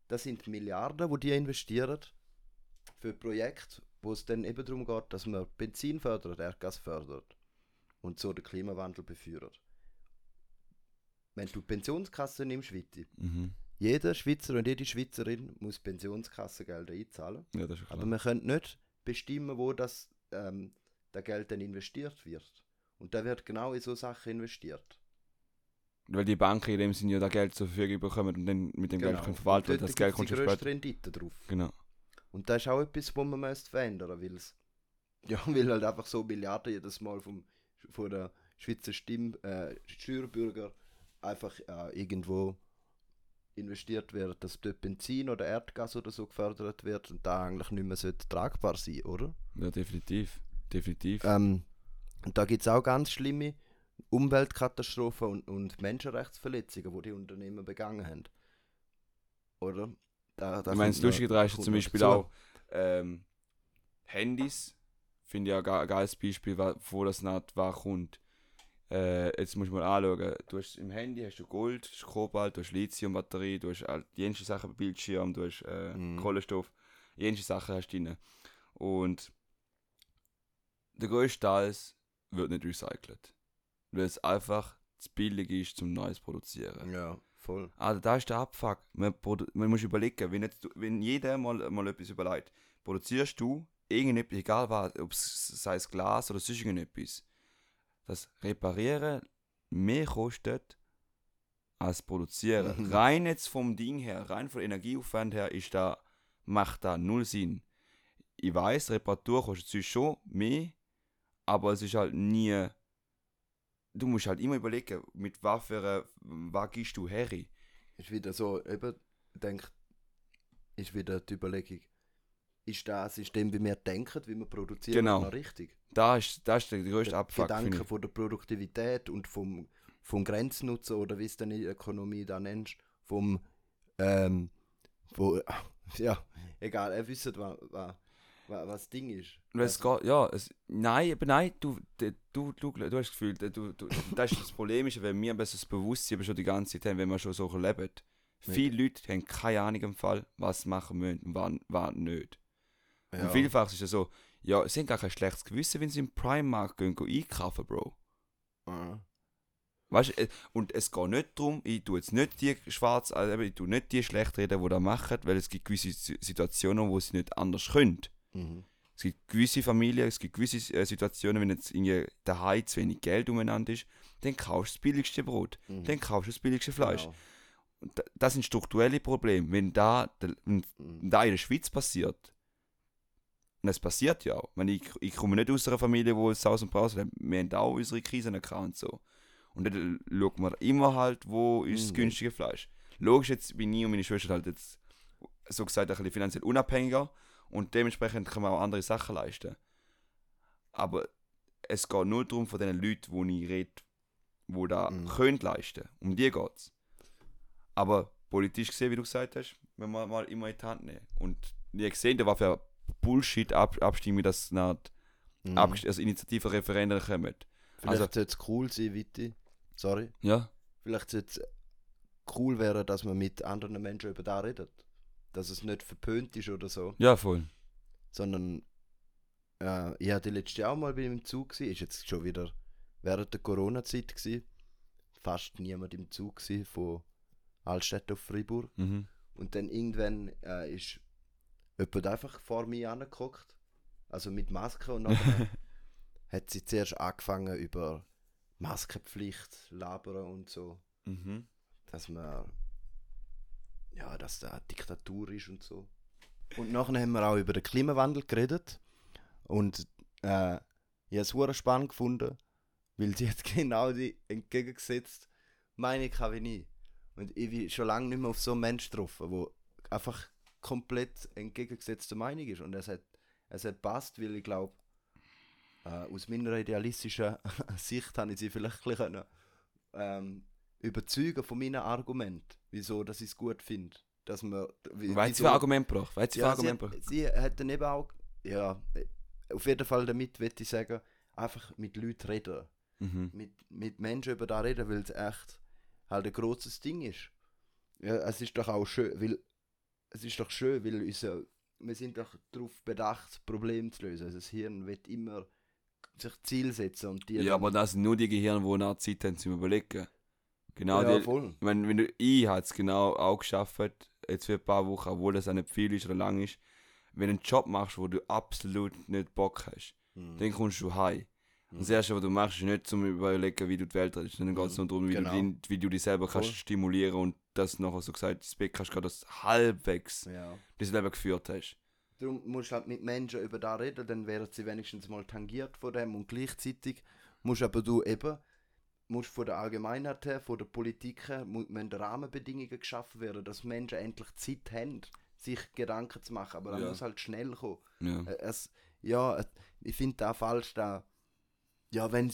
Das sind Milliarden, wo die investieren für Projekte, wo es dann eben darum geht, dass man Benzin fördert, Erdgas fördert und so den Klimawandel befeuert. Wenn du Pensionskasse nimmst, Witti, Mhm. jeder Schweizer und jede Schweizerin muss Pensionskassengelder einzahlen. Ja, das ist klar. Aber man könnte nicht bestimmen, wo das, ähm, das Geld dann investiert wird. Und da wird genau in so Sachen investiert. Weil die Banken in dem Sinne ja da Geld zur Verfügung bekommen und dann mit dem Geld können verwalten Genau. Und und das Geld kommt die später. Rendite drauf. Genau. Und das ist auch etwas, was man müsste verändern weil [laughs] ja, weil halt einfach so Milliarden jedes Mal vom, von der Schweizer Stimm, äh, Steuerbürger einfach äh, irgendwo investiert wird, dass dort Benzin oder Erdgas oder so gefördert wird und da eigentlich nicht mehr sollte tragbar sein, oder? Ja, definitiv. Definitiv. Ähm, und da gibt es auch ganz schlimme Umweltkatastrophen und, und Menschenrechtsverletzungen, die die Unternehmen begangen haben. Oder? Da, da ich meine, das Lustige daran ist zum Beispiel auch ähm, Handys. Finde ich ja ein geiles Beispiel, wo das nicht war kommt. Äh, jetzt musst du mal anschauen. Du hast im Handy hast du Gold, hast Kobalt, du hast Lithiumbatterie, du hast all- jenste Sachen Bildschirm, du hast äh, Mhm. Kohlenstoff, jenste Sachen hast du drin. Und der größte Teil wird nicht recycelt. Weil es einfach zu billig ist, zum Neues produzieren. Ja, voll. Also da ist der Abfuck. Man, man muss überlegen, wenn, jetzt, wenn jeder mal, mal etwas überlegt, produzierst du irgendetwas, egal was, ob es sei es Glas oder sonst irgendetwas, das Reparieren mehr kostet als produzieren. Mhm. Rein jetzt vom Ding her, rein von Energieaufwand her, ist da macht da null Sinn. Ich weiß, Reparatur kostet schon mehr, aber es ist halt nie. Du musst halt immer überlegen, mit was für was gehst du her. Ist wieder so, eben, ich denke, ist wieder die Überlegung, ist das System, wie wir denken, wie wir produzieren, Genau. noch richtig? Da ist, das ist der größte der Abfuck, Gedanke von der Produktivität und vom, vom Grenznutzen oder wie es dann in der Ökonomie da nennst, vom, ähm, wo, [laughs] ja, egal, ihr wisst, was, was, was das Ding ist. Es Also, geht, ja, es, nein, aber nein, du, du, du, du, hast das Gefühl, du, du, das, ist das Problem ist, wenn wir ein besseres Bewusstsein schon die ganze Zeit haben, wenn wir schon so leben. Viele Leute haben keine Ahnung im Fall, was sie machen müssen und was, was nicht. Ja. Und vielfach ist es so, ja, sie haben gar kein schlechtes Gewissen, wenn sie im Primark gehen, gehen einkaufen, Bro. Ja. Weißt du, äh, und es geht nicht darum, ich tue jetzt nicht die schwarz, also ich tue nicht die schlecht reden, die das machen, weil es gibt gewisse Si- Situationen, wo sie nicht anders können. Mhm. Es gibt gewisse Familien, es gibt gewisse äh, Situationen, wenn jetzt irgendwie daheim zu wenig Geld umeinander ist, dann kaufst du das billigste Brot, Mhm. dann kaufst du das billigste Fleisch. Genau. Und da- das sind strukturelle Probleme. Wenn da, wenn Mhm. da in der Schweiz passiert, und es passiert ja auch. Ich, meine, ich, ich komme nicht aus einer Familie, wo es Saus und Braus hat. Wir haben auch unsere Krisen und so. Und dann schaut man immer halt, wo ist das Mhm. günstige Fleisch. Logisch, jetzt bin ich und meine Schwester halt jetzt, so gesagt, ein bisschen finanziell unabhängiger und dementsprechend können wir auch andere Sachen leisten. Aber es geht nur darum, von den Leuten, wo ich rede, die da Mhm. können leisten. Um die geht es. Aber politisch gesehen, wie du gesagt hast, wenn wir mal immer in die Hand nehmen. Und ihr gesehen, da war für Bullshit-Abstimmung, dass nach Mhm. Also Initiativen, Referenden kommen. Vielleicht also- sollte es cool sein, Witti. Sorry. Ja. Vielleicht sollte es cool werden, dass man mit anderen Menschen über das redet. Dass es nicht verpönt ist oder so. Ja, voll. sondern äh, ich hatte letztes Jahr auch mal bei im Zug gsi, ist jetzt schon wieder während der Corona-Zeit gsi, fast niemand im Zug gsi von Altstädt auf Freiburg Mhm. und dann irgendwann äh, ist jemand einfach vor mir angeguckt, also mit Maske und dann [laughs] hat sie zuerst angefangen über Maskenpflicht labern und so, Mhm. dass man ja, dass da eine Diktatur ist und so. Und nachher haben wir auch über den Klimawandel geredet. Und äh, ich habe es spannend gefunden, weil sie jetzt [laughs] genau die entgegengesetzt Meinung habe wie ich. Und ich bin schon lange nicht mehr auf so einen Menschen getroffen, der einfach komplett entgegengesetzte Meinung ist. Und es hat, es hat passt, weil ich glaube, äh, aus meiner idealistischen [laughs] Sicht habe ich sie vielleicht können, ähm, überzeugen von meinen Argumenten, wieso dass ich es gut finde. Dass man, wie- hat sie für Argument? Was hat sie ja, Argument gebracht? sie hat dann eben auch, ja, auf jeden Fall damit würde ich sagen, einfach mit Leuten reden. Mhm. Mit, mit Menschen über das reden, weil es echt halt ein großes Ding ist. Ja, es ist doch auch schön, weil es ist doch schön, weil unser, wir sind doch darauf bedacht, Probleme zu lösen. Also das Hirn wird immer sich Ziel setzen und die Ja, aber das sind nur die Gehirne, die nach Zeit haben zum Überlegen. Genau, ja, die, voll. ich meine, wenn du, ich habe es genau auch geschafft, jetzt für ein paar Wochen, obwohl das auch nicht viel ist oder lang ist, wenn du einen Job machst, wo du absolut nicht Bock hast, Mhm. dann kommst du heim. Das Erste, was du machst, ist nicht zum Überlegen, wie du die Welt redest, sondern geht es nur darum, wie, Genau. du dich, wie du dich selber kannst Voll. stimulieren und das nachher so gesagt, das Weg kannst, gerade das halbwegs Ja. das Leben geführt hast. Darum musst du halt mit Menschen über das reden, dann werden sie wenigstens mal tangiert von dem und gleichzeitig musst aber du eben musst von der Allgemeinheit her, von der Politik her, müssen Rahmenbedingungen geschaffen werden, dass Menschen endlich Zeit haben, sich Gedanken zu machen, aber dann Ja. muss halt schnell kommen. Ja. Äh, Es, ja, äh, ich finde da falsch, da, ja, wenn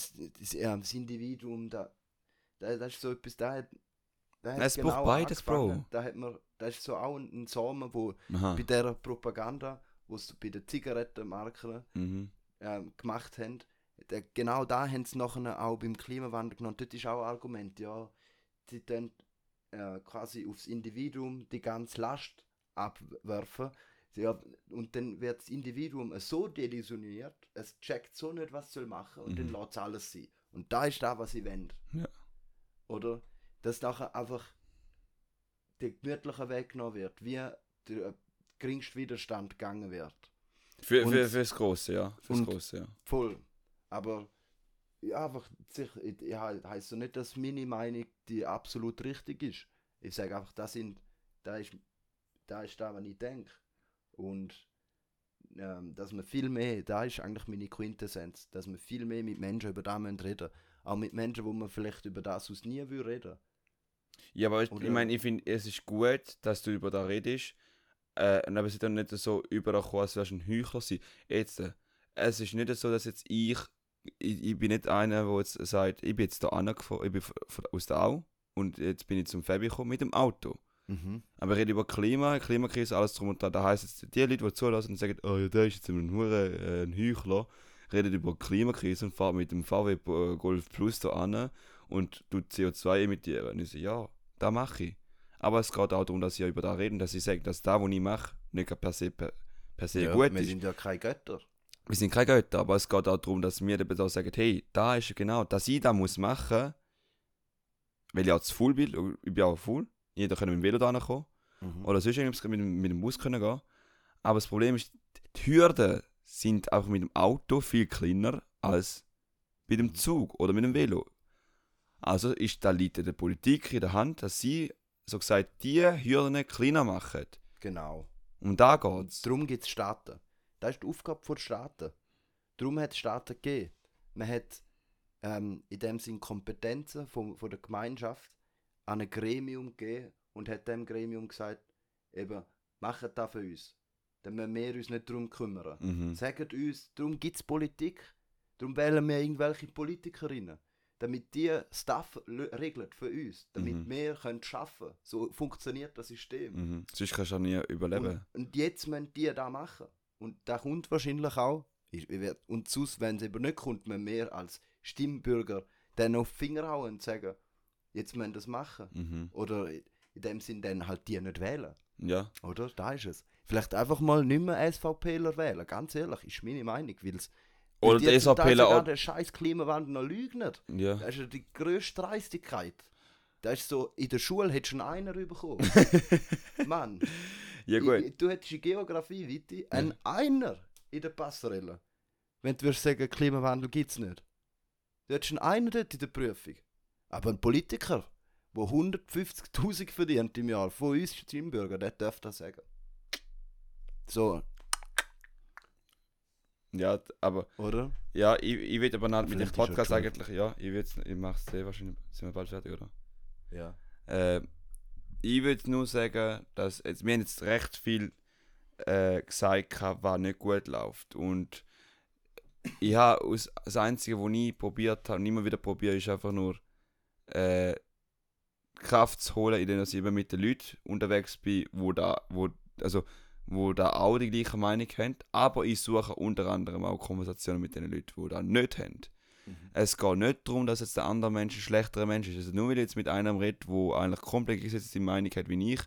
ja, das Individuum, da, da, das ist so etwas, da hat, da hat Es braucht beides, Bro. Da hat man, da ist so auch ein, Samen, wo Aha. bei der Propaganda, wo sie bei den Zigarettenmarken Mhm. ähm, gemacht haben, da, genau da haben sie nachher auch beim Klimawandel genommen. Dort ist auch ein Argument, ja, sie dann äh, quasi aufs Individuum die ganze Last abwerfen. Ja, und dann wird das Individuum so desillusioniert, es checkt so nicht, was soll machen und dann Mhm. lässt es alles sein. Und da ist da, was sie wollen. Ja. Oder? Dass nachher einfach der gemütliche Weg genommen wird, wie der geringste Widerstand gegangen wird. Für, Und- für, fürs Große, ja. Fürs Große, ja. Voll. Aber ja, einfach sich, ja, heißt so nicht, dass meine Meinung die absolut richtig ist. Ich sage einfach, das sind, da ist, da ist da, was ich denke. Und ähm, dass man viel mehr, da ist eigentlich meine Quintessenz, dass man viel mehr mit Menschen über das reden Auch mit Menschen, wo man vielleicht über das aus nie will reden Ja, aber ich, ich meine, ich finde, es ist gut, dass du über das redest. Äh, und aber es ist dann nicht so überkommen, als wärst du ein Heuchler sein. Jetzt, äh, es ist nicht so, dass jetzt ich, ich, ich bin nicht einer, der jetzt sagt, ich bin jetzt da angefahren, ich bin aus der Au und jetzt bin ich zum Fabi gekommen mit dem Auto. Mhm. Aber ich rede über Klima, Klimakrise, alles drum und dran. Da heisst jetzt, die Leute, die zulassen und sagen, oh ja, der ist jetzt ein, Hure, äh, ein Heuchler, reden über Klimakrise und fahren mit dem VW Bo- Golf Plus da an und tut CO2 emittieren. Und ich so, ja, das mache ich. Aber es geht auch darum, dass ich über das rede, dass ich sage, dass das, was ich mache, nicht per se, per, per se Ja, gut wir ist. sind ja keine Götter. Wir sind keine Götter, aber es geht auch darum, dass wir eben da sagen, hey, da ist genau, dass ich das muss machen, weil ich auch zu faul bin, ich bin auch faul, jeder kann mit dem Velo da kommen. Mhm. Oder sonst irgendwas mit, dem- mit dem Bus können gehen. Aber das Problem ist, die Hürden sind auch mit dem Auto viel kleiner als mit dem Zug oder mit dem Velo. Also ist da liegt der Politik in der Hand, dass sie so gesagt die Hürden kleiner machen. Genau. Um da geht's. Darum gibt es Staaten. Das ist die Aufgabe der Staaten. Darum hat es Staaten gegeben. Man hat ähm, in dem Sinn Kompetenzen von, von der Gemeinschaft an ein Gremium gegeben und hat dem Gremium gesagt, eben, macht das für uns. Dann müssen wir uns nicht darum kümmern. Mhm. Sagt uns, darum gibt es Politik. Darum wählen wir irgendwelche Politikerinnen. Damit die Stuff regeln für uns. Damit Mhm. wir können arbeiten können. So funktioniert das System. Mhm. Sonst kannst du auch nie überleben. Und, und jetzt müssen die das machen. Und da kommt wahrscheinlich auch. Und sonst, wenn es eben nicht kommt, müssen wir als Stimmbürger dann auf die Finger hauen und sagen, jetzt müssen das machen. Mhm. Oder in dem Sinn dann halt die nicht wählen. Ja. Oder? Da ist es. Vielleicht einfach mal nicht mehr SVPler wählen. Ganz ehrlich, ist meine Meinung. Weil Oder die SVPler auch- den scheiß Klimawandel noch leugnen. Ja. Das ist ja die grösste Dreistigkeit. Das ist so, in der Schule hättest du schon einer bekommen. [laughs] Mann. Ja gut. Ich, du hättest in Geografie, Viti, ein Einer in der Passerelle. Wenn du würdest sagen, Klimawandel gibt es nicht. Du hättest einen Einer dort in der Prüfung. Aber ein Politiker, der 150'000 verdient im Jahr, von uns Stimmbürger, der darf das sagen. So, Ja, aber oder? ja, ich, ich will aber nicht mit dem Podcast eigentlich, ja, ich ich mach's sehr wahrscheinlich, sind wir bald fertig, oder? Ja. Äh, ich würde nur sagen, dass jetzt, wir haben jetzt recht viel äh, gesagt, was nicht gut läuft. Und ich habe das Einzige, was ich probiert habe und immer wieder probiere, ist einfach nur äh, Kraft zu holen, indem ich eben mit den Leuten unterwegs bin, wo da, wo, also, wo da auch die gleiche Meinung haben. Aber ich suche unter anderem auch Konversationen mit den Leuten, die das nicht haben. Es geht nicht darum, dass jetzt der andere Mensch ein schlechterer Mensch ist. Also nur weil ich jetzt mit einem rede, der eigentlich komplett gesetzte Meinung hat wie ich,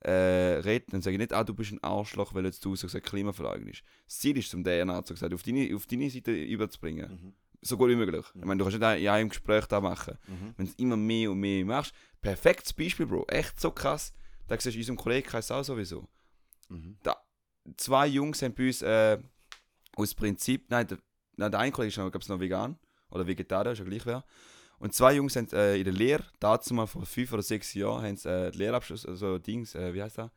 äh, rede, dann sage ich nicht, ah, du bist ein Arschloch, weil jetzt du so gesagt Klimaverleugnung ist. Das Ziel ist, um DNA so gesagt, auf deine, auf deine Seite überzubringen. Mhm. So gut wie möglich. Ich meine, du kannst nicht in einem Gespräch da machen. Mhm. Wenn du es immer mehr und mehr machst, perfektes Beispiel, Bro. Echt so krass. Da siehst du unserem Kollegenkreis auch sowieso Mhm. zwei Jungs haben bei uns äh, aus Prinzip, nein, der, nein, der eine Kollege ist noch, glaub's, noch vegan oder Vegetarier, ist ja gleich wer. Und zwei Jungs haben äh, in der Lehre, dazu mal vor fünf oder sechs Jahren, haben sie äh, Lehrabschluss, also Dings, äh, wie heißt das?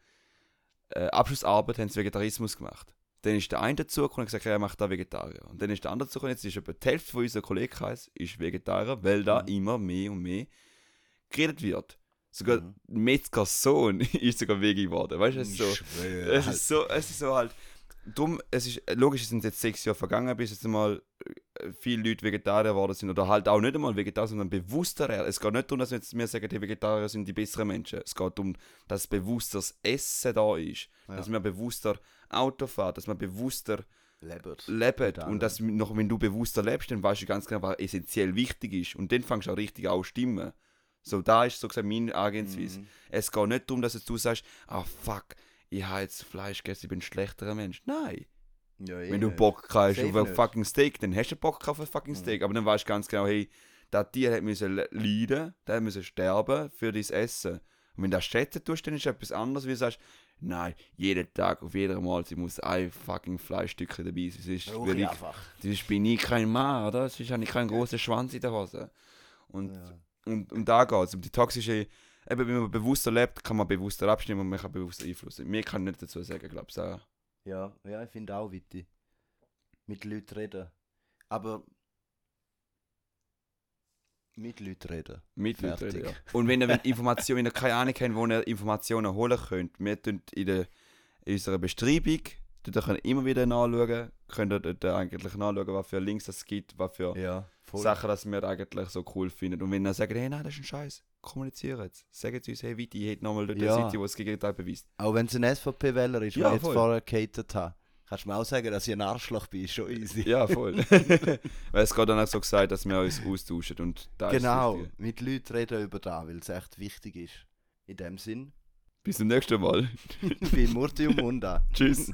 Äh, Abschlussarbeit, haben sie Vegetarismus gemacht. Dann ist der eine dazugekommen und gesagt, er macht da Vegetarier. Und dann ist der andere dazugekommen, jetzt ist etwa die Hälfte von unserem Kollegenkreis ist Vegetarier, weil da Mhm. immer mehr und mehr geredet wird. Sogar Mhm. Metzgers Sohn [laughs] ist sogar Veggie geworden. Weißt du, es ist so. Es ist so, es ist so halt. Drum, es ist logisch, es sind jetzt sechs Jahre vergangen, bis jetzt mal äh, viele Leute Vegetarier geworden sind oder halt auch nicht einmal Vegetarier, sondern bewusster. Es geht nicht darum, dass wir jetzt wir sagen, die Vegetarier sind die besseren Menschen. Es geht darum, dass bewussteres Essen da ist, Ja. dass man bewusster Auto fährt, dass man bewusster Lebt. lebt und dass noch, wenn du bewusster lebst, dann weißt du ganz genau, was essentiell wichtig ist und dann fängst du auch richtig an stimmen. So, da ist so gesagt meine Angehensweise. Mhm. Es geht nicht darum, dass jetzt du sagst, ah fuck, ich habe jetzt Fleisch gegessen, ich bin ein schlechterer Mensch. Nein. Ja, eh Wenn du. Bock hast auf ein fucking Steak, dann hast du Bock auf ein fucking Mhm. Steak. Aber dann weißt du ganz genau, hey, das Tier hat müssen le- leiden, der müssen sterben für dein Essen. Und wenn du das schätzen tust, dann ist es etwas anderes, wie du sagst, nein, jeden Tag, auf jeder Mahlzeit muss ein fucking Fleischstückchen dabei sein. Sonst, Rauch will ich ich, einfach. sonst bin ich kein Mann, oder? Sonst habe ich keinen großen Schwanz in der Hose. Und Ja. und um da geht es, um die toxische eben, wenn man bewusster lebt, kann man bewusster abstimmen und man kann bewusster einflussen. Mir kann nicht dazu sagen, glaube ich. So. Ja, ja, ich finde auch wichtig. Mit Leuten reden. Aber. Mit Leuten reden. Mit Leuten reden, ja. Und wenn ihr Informationen, wenn [laughs] ihr keine Ahnung habt, wo ihr Informationen holen könnt, wir tun in, der, in unserer Beschreibung, dort könnt ihr immer wieder nachschauen, könnt ihr dort eigentlich nachschauen, was für Links es gibt, was für Ja. Sachen, dass wir eigentlich so cool finden. Und wenn ihr sagt, hey, nein, das ist ein Scheiß, kommuniziert es. Sagt uns, hey, Viti, ich hätte nochmal dort Ja. eine Seite, die das Gegenteil beweist. Auch wenn es ein SVP-Wähler ist, Ja, der ich jetzt vorher gehatet habe, kannst du mir auch sagen, dass ich ein Arschloch bin, ist schon easy. Ja, voll. [laughs] Weil es gerade dann auch so gesagt, dass wir uns austauschen und da genau, mit Leuten reden über das, weil es echt wichtig ist. In dem Sinn, Bis zum nächsten Mal. [laughs] ich bin Murti und Munda. [laughs] Tschüss.